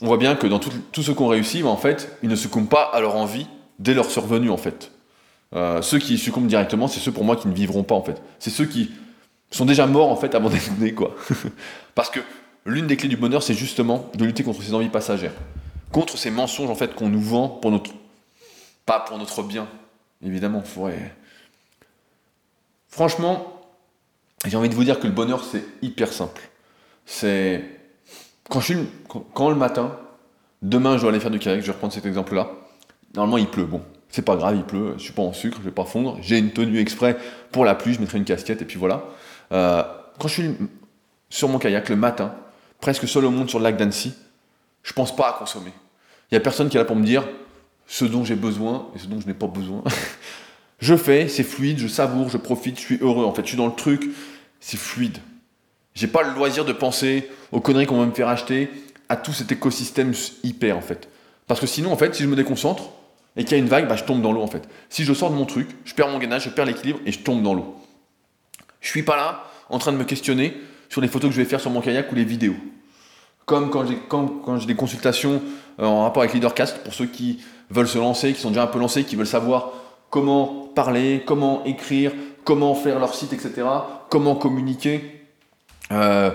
S1: on voit bien que dans tous ceux qui ont réussi, en fait, ils ne succombent pas à leur envie dès leur survenue, en fait. Euh, ceux qui succombent directement, c'est ceux pour moi qui ne vivront pas en fait. C'est ceux qui sont déjà morts en fait avant d'être nés quoi. Parce que l'une des clés du bonheur, c'est justement de lutter contre ces envies passagères, contre ces mensonges en fait qu'on nous vend pour notre, pas pour notre bien, évidemment. Faudrait... Franchement, j'ai envie de vous dire que le bonheur c'est hyper simple. C'est quand je quand le matin, demain je dois aller faire du kayak, je vais reprendre cet exemple là. Normalement il pleut, bon, c'est pas grave, il pleut, je suis pas en sucre, je vais pas fondre. J'ai une tenue exprès pour la pluie, je mettrai une casquette et puis voilà. Euh, quand je suis sur mon kayak le matin, presque seul au monde sur le lac d'Annecy, je pense pas à consommer. Il y a personne qui est là pour me dire ce dont j'ai besoin et ce dont je n'ai pas besoin. je fais, c'est fluide, je savoure, je profite, je suis heureux. En fait, je suis dans le truc, c'est fluide. J'ai pas le loisir de penser aux conneries qu'on va me faire acheter, à tout cet écosystème hyper en fait. Parce que sinon, en fait, si je me déconcentre, et qu'il y a une vague, bah, je tombe dans l'eau en fait. Si je sors de mon truc, je perds mon gainage, je perds l'équilibre et je tombe dans l'eau. Je suis pas là en train de me questionner sur les photos que je vais faire sur mon kayak ou les vidéos. Comme quand j'ai, des consultations euh, en rapport avec Leadercast, pour ceux qui veulent se lancer, qui sont déjà un peu lancés, qui veulent savoir comment parler, comment écrire, comment faire leur site, etc., comment communiquer. Euh,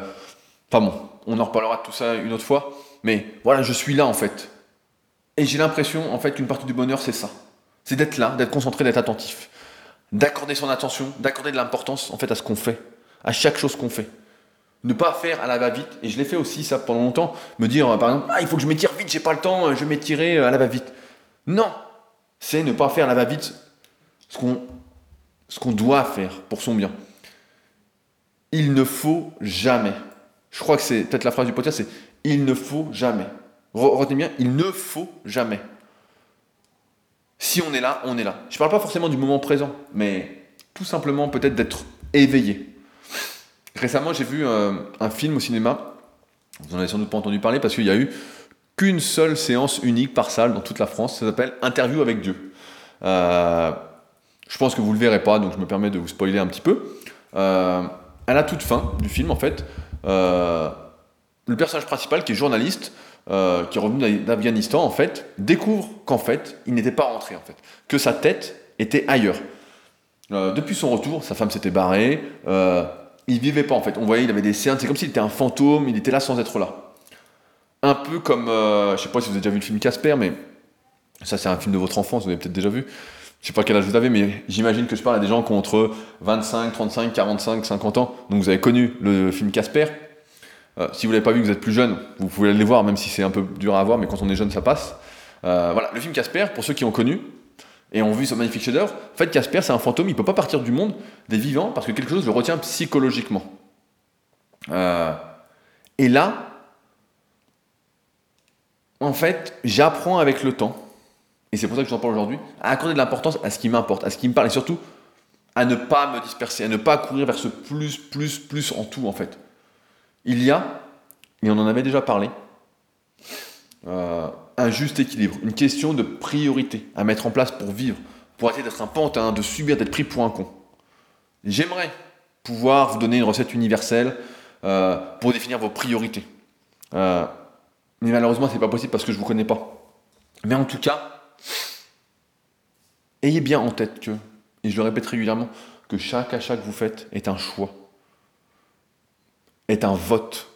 S1: enfin bon, on en reparlera de tout ça une autre fois. Mais voilà, je suis là en fait. Et j'ai l'impression, en fait, qu'une partie du bonheur, c'est ça. C'est d'être là, d'être concentré, d'être attentif. D'accorder son attention, d'accorder de l'importance, en fait, à ce qu'on fait. À chaque chose qu'on fait. Ne pas faire à la va-vite. Et je l'ai fait aussi, ça, pendant longtemps. Me dire, par exemple, ah, il faut que je m'étire vite, j'ai pas le temps, je vais m'étirer à la va-vite. Non. C'est ne pas faire à la va-vite ce qu'on, ce qu'on doit faire pour son bien. Il ne faut jamais. Je crois que c'est peut-être la phrase du podcast, c'est il ne faut jamais Retenez bien, il ne faut jamais. Si on est là, on est là. Je ne parle pas forcément du moment présent, mais tout simplement peut-être d'être éveillé. Récemment, j'ai vu euh, un film au cinéma. Vous n'en avez sans doute pas entendu parler parce qu'il y a eu qu'une seule séance unique par salle dans toute la France. Ça s'appelle Interview avec Dieu. Euh, je pense que vous le verrez pas, donc je me permets de vous spoiler un petit peu. Euh, à la toute fin du film, en fait, le personnage principal, qui est journaliste, euh, qui est revenu d'Afghanistan, en fait, découvre qu'en fait, il n'était pas rentré, en fait, que sa tête était ailleurs. depuis son retour, sa femme s'était barrée, il vivait pas, en fait. On voyait, il avait des cernes, c'est comme s'il était un fantôme, il était là sans être là. Un peu comme, je sais pas si vous avez déjà vu le film Casper, mais ça c'est un film de votre enfance, vous avez peut-être déjà vu je sais pas quel âge vous avez, mais j'imagine que je parle à des gens qui ont entre 25, 35, 45, 50 ans. Donc vous avez connu le film Casper. Euh, si vous l'avez pas vu, que vous êtes plus jeune, vous pouvez aller le voir, même si c'est un peu dur à voir, mais quand on est jeune, ça passe. Euh, voilà, le film Casper, pour ceux qui ont connu et ont vu ce magnifique chef-d'œuvre, en fait, Casper, c'est un fantôme, il peut pas partir du monde des vivants parce que quelque chose le retient psychologiquement. Euh, et là, en fait, j'apprends avec le temps et c'est pour ça que je en parle aujourd'hui, à accorder de l'importance à ce qui m'importe, à ce qui me parle, et surtout à ne pas me disperser, à ne pas courir vers ce plus, plus, plus en tout en fait. Il y a, et on en avait déjà parlé, euh, un juste équilibre, une question de priorité à mettre en place pour vivre, pour arrêter d'être un pantin, de subir, d'être pris pour un con. J'aimerais pouvoir vous donner une recette universelle euh, pour définir vos priorités. Euh, mais malheureusement, c'est pas possible parce que je vous connais pas. Mais en tout cas, Ayez bien en tête que, et je le répète régulièrement, que chaque achat que vous faites est un choix, est un vote.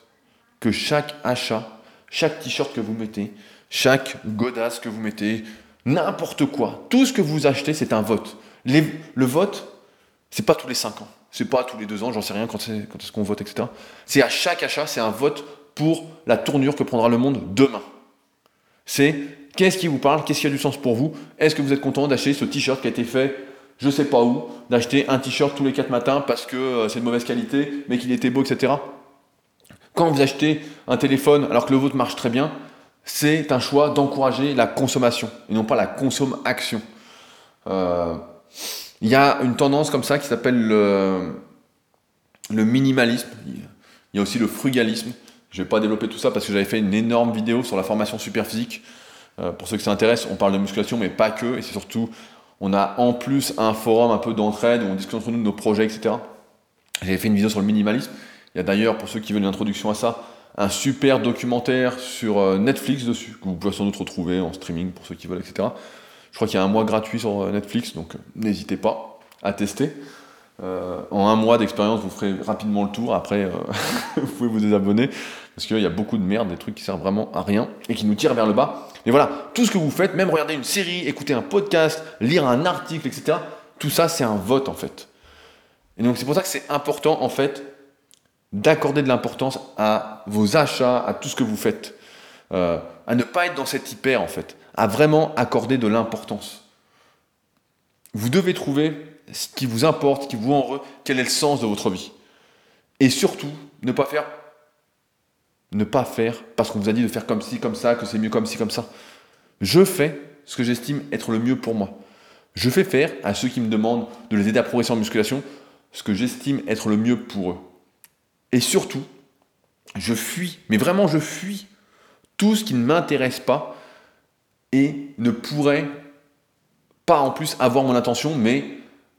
S1: Que chaque achat, chaque t-shirt que vous mettez, chaque godasse que vous mettez, n'importe quoi, tout ce que vous achetez, c'est un vote. le vote, c'est pas tous les 5 ans, c'est pas tous les 2 ans, j'en sais rien quand, est-ce qu'on vote, etc. C'est à chaque achat, c'est un vote pour la tournure que prendra le monde demain. C'est Qu'est-ce qui vous parle Qu'est-ce qui a du sens pour vous? Est-ce que vous êtes content d'acheter ce t-shirt qui a été fait je sais pas où, d'acheter un t-shirt tous les 4 matins parce que euh, c'est de mauvaise qualité, mais qu'il était beau, etc. Quand vous achetez un téléphone alors que le vôtre marche très bien, c'est un choix d'encourager la consommation et non pas la consomme-action. Euh, il y a une tendance comme ça qui s'appelle le, minimalisme. Il y a aussi le frugalisme. Je ne vais pas développer tout ça parce que j'avais fait une énorme vidéo sur la formation super physique euh, pour ceux qui s'intéressent, on parle de musculation, mais pas que. Et c'est surtout, on a en plus un forum un peu d'entraide où on discute entre nous de nos projets, etc. J'avais fait une vidéo sur le minimalisme. Il y a d'ailleurs, pour ceux qui veulent une introduction à ça, un super documentaire sur euh, Netflix dessus, que vous pouvez sans doute retrouver en streaming pour ceux qui veulent, etc. Je crois qu'il y a un mois gratuit sur euh, Netflix, donc n'hésitez pas à tester. en un mois d'expérience, vous ferez rapidement le tour. Après, vous pouvez vous désabonner parce qu'il y a beaucoup de merde, des trucs qui servent vraiment à rien et qui nous tirent vers le bas. Mais voilà, tout ce que vous faites, même regarder une série, écouter un podcast, lire un article, etc., tout ça, c'est un vote en fait. Et donc c'est pour ça que c'est important en fait d'accorder de l'importance à vos achats, à tout ce que vous faites, euh, à ne pas être dans cette hyper en fait, à vraiment accorder de l'importance. Vous devez trouver ce qui vous importe, ce qui vous heureux, quel est le sens de votre vie. Et surtout, ne pas faire ne pas faire parce qu'on vous a dit de faire comme ci, comme ça, que c'est mieux comme ci, comme ça. Je fais ce que j'estime être le mieux pour moi. Je fais faire à ceux qui me demandent de les aider à progresser en musculation ce que j'estime être le mieux pour eux. Et surtout, je fuis, mais vraiment je fuis tout ce qui ne m'intéresse pas et ne pourrait pas en plus avoir mon attention, mais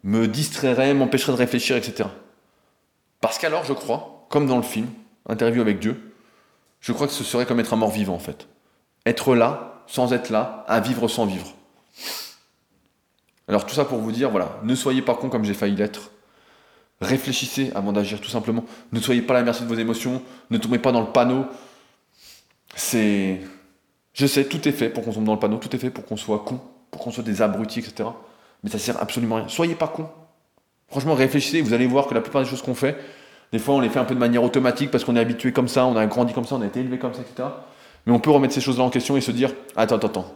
S1: me distrairait, m'empêcherait de réfléchir, etc. Parce qu'alors, je crois, comme dans le film, Interview avec Dieu, je crois que ce serait comme être un mort-vivant en fait. Être là, sans être là, à vivre sans vivre. Alors tout ça pour vous dire, voilà, ne soyez pas con comme j'ai failli l'être. Réfléchissez avant d'agir tout simplement. Ne soyez pas à la merci de vos émotions. Ne tombez pas dans le panneau. C'est... Je sais, tout est fait pour qu'on tombe dans le panneau, tout est fait pour qu'on soit con, pour qu'on soit des abrutis, etc. Mais ça sert absolument à rien. Soyez pas con. Franchement, réfléchissez, vous allez voir que la plupart des choses qu'on fait, des fois, on les fait un peu de manière automatique parce qu'on est habitué comme ça, on a grandi comme ça, on a été élevé comme ça, etc. Mais on peut remettre ces choses-là en question et se dire Attends, attends, attends.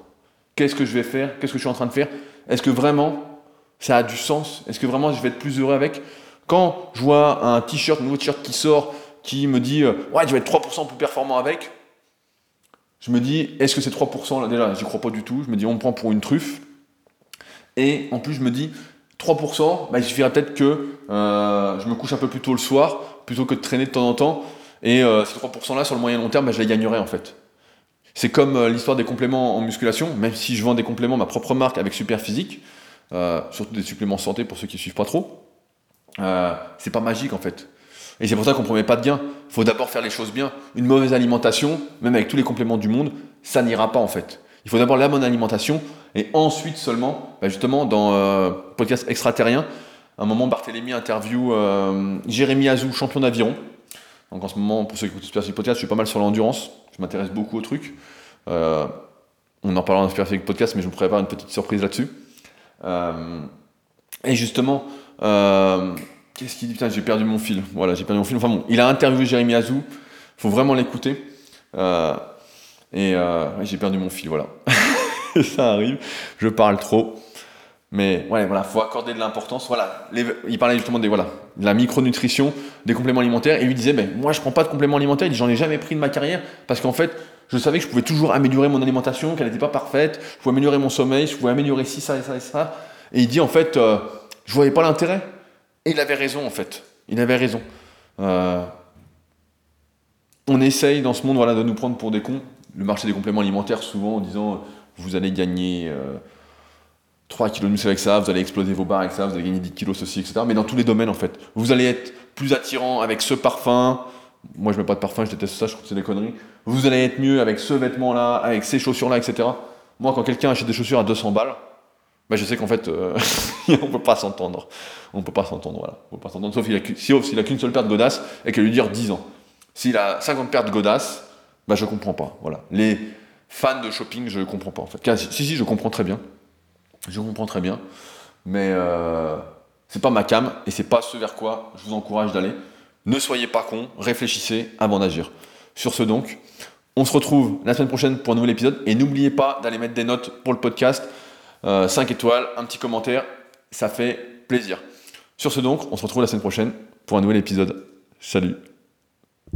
S1: Qu'est-ce que je vais faire? Qu'est-ce que je suis en train de faire? Est-ce que vraiment ça a du sens? Est-ce que vraiment je vais être plus heureux avec? Quand je vois un t-shirt, un nouveau t-shirt qui sort, qui me dit euh, Ouais, je vais être 3% plus performant avec, je me dis Est-ce que c'est 3% là Déjà, j'y crois pas du tout. Je me dis On me prend pour une truffe. Et en plus, je me dis 3%, bah, il suffirait peut-être que euh, je me couche un peu plus tôt le soir, plutôt que de traîner de temps en temps. Et euh, ces 3% là, sur le moyen long terme, bah, je les gagnerai en fait. C'est comme l'histoire des compléments en musculation, même si je vends des compléments, ma propre marque avec Super Physique, surtout des suppléments santé pour ceux qui ne suivent pas trop, euh, c'est pas magique en fait. Et c'est pour ça qu'on ne promet pas de gain. Il faut d'abord faire les choses bien. Une mauvaise alimentation, même avec tous les compléments du monde, ça n'ira pas en fait. Il faut d'abord la bonne alimentation et ensuite seulement, bah, justement, dans euh, podcast extraterrien, un moment Barthélémy interview euh, Jérémy Azou, champion d'aviron. Donc en ce moment, pour ceux qui écoutent Super Podcast, je suis pas mal sur l'endurance. Je m'intéresse beaucoup au truc. On en parlera dans Super Podcast, mais je vous prépare une petite surprise là-dessus. Et justement, euh, qu'est-ce qu'il dit? Putain, j'ai perdu mon fil. Voilà, j'ai perdu mon fil. Enfin bon, il a interviewé Jérémy Azou. faut vraiment l'écouter. Euh, et ouais, j'ai perdu mon fil, voilà. ça arrive. Je parle trop. Mais ouais, voilà, faut accorder de l'importance. Voilà, il parlait justement des voilà, de la micronutrition, des compléments alimentaires, et il lui disait, ben moi je prends pas de compléments alimentaires, j'en ai jamais pris de ma carrière parce qu'en fait, je savais que je pouvais toujours améliorer mon alimentation, qu'elle n'était pas parfaite, je pouvais améliorer mon sommeil, je pouvais améliorer ci, ça et ça et ça. Et il dit en fait, euh, je voyais pas l'intérêt. Et il avait raison en fait. Il avait raison. Euh, on essaye dans ce monde voilà, de nous prendre pour des cons. Le marché des compléments alimentaires, souvent en disant, vous allez gagner. Euh, 3 kilos de muscle avec ça, vous allez exploser vos barres avec ça, vous allez gagner 10 kilos ceci, etc. Mais dans tous les domaines, en fait. Vous allez être plus attirant avec ce parfum. Moi, je mets pas de parfum, je déteste ça, je trouve que c'est des conneries. Vous allez être mieux avec ce vêtement-là, avec ces chaussures-là, etc. Moi, quand quelqu'un achète des chaussures à 200 balles, bah, je sais qu'en fait, euh, on peut pas s'entendre. On peut pas s'entendre, voilà. On peut pas s'entendre, sauf s'il a, qu'une seule paire de godasses et qu'elle lui dire 10 ans. S'il a 50 paires de godasses, bah, je comprends pas. Les fans de shopping, je comprends pas. Si, si, je comprends très bien. Je comprends très bien, mais euh, c'est pas ma cam et c'est pas ce vers quoi je vous encourage d'aller. Ne soyez pas con, réfléchissez avant d'agir. Sur ce donc, on se retrouve la semaine prochaine pour un nouvel épisode et n'oubliez pas d'aller mettre des notes pour le podcast, 5 euh, étoiles, un petit commentaire, ça fait plaisir. Sur ce donc, on se retrouve la semaine prochaine pour un nouvel épisode. Salut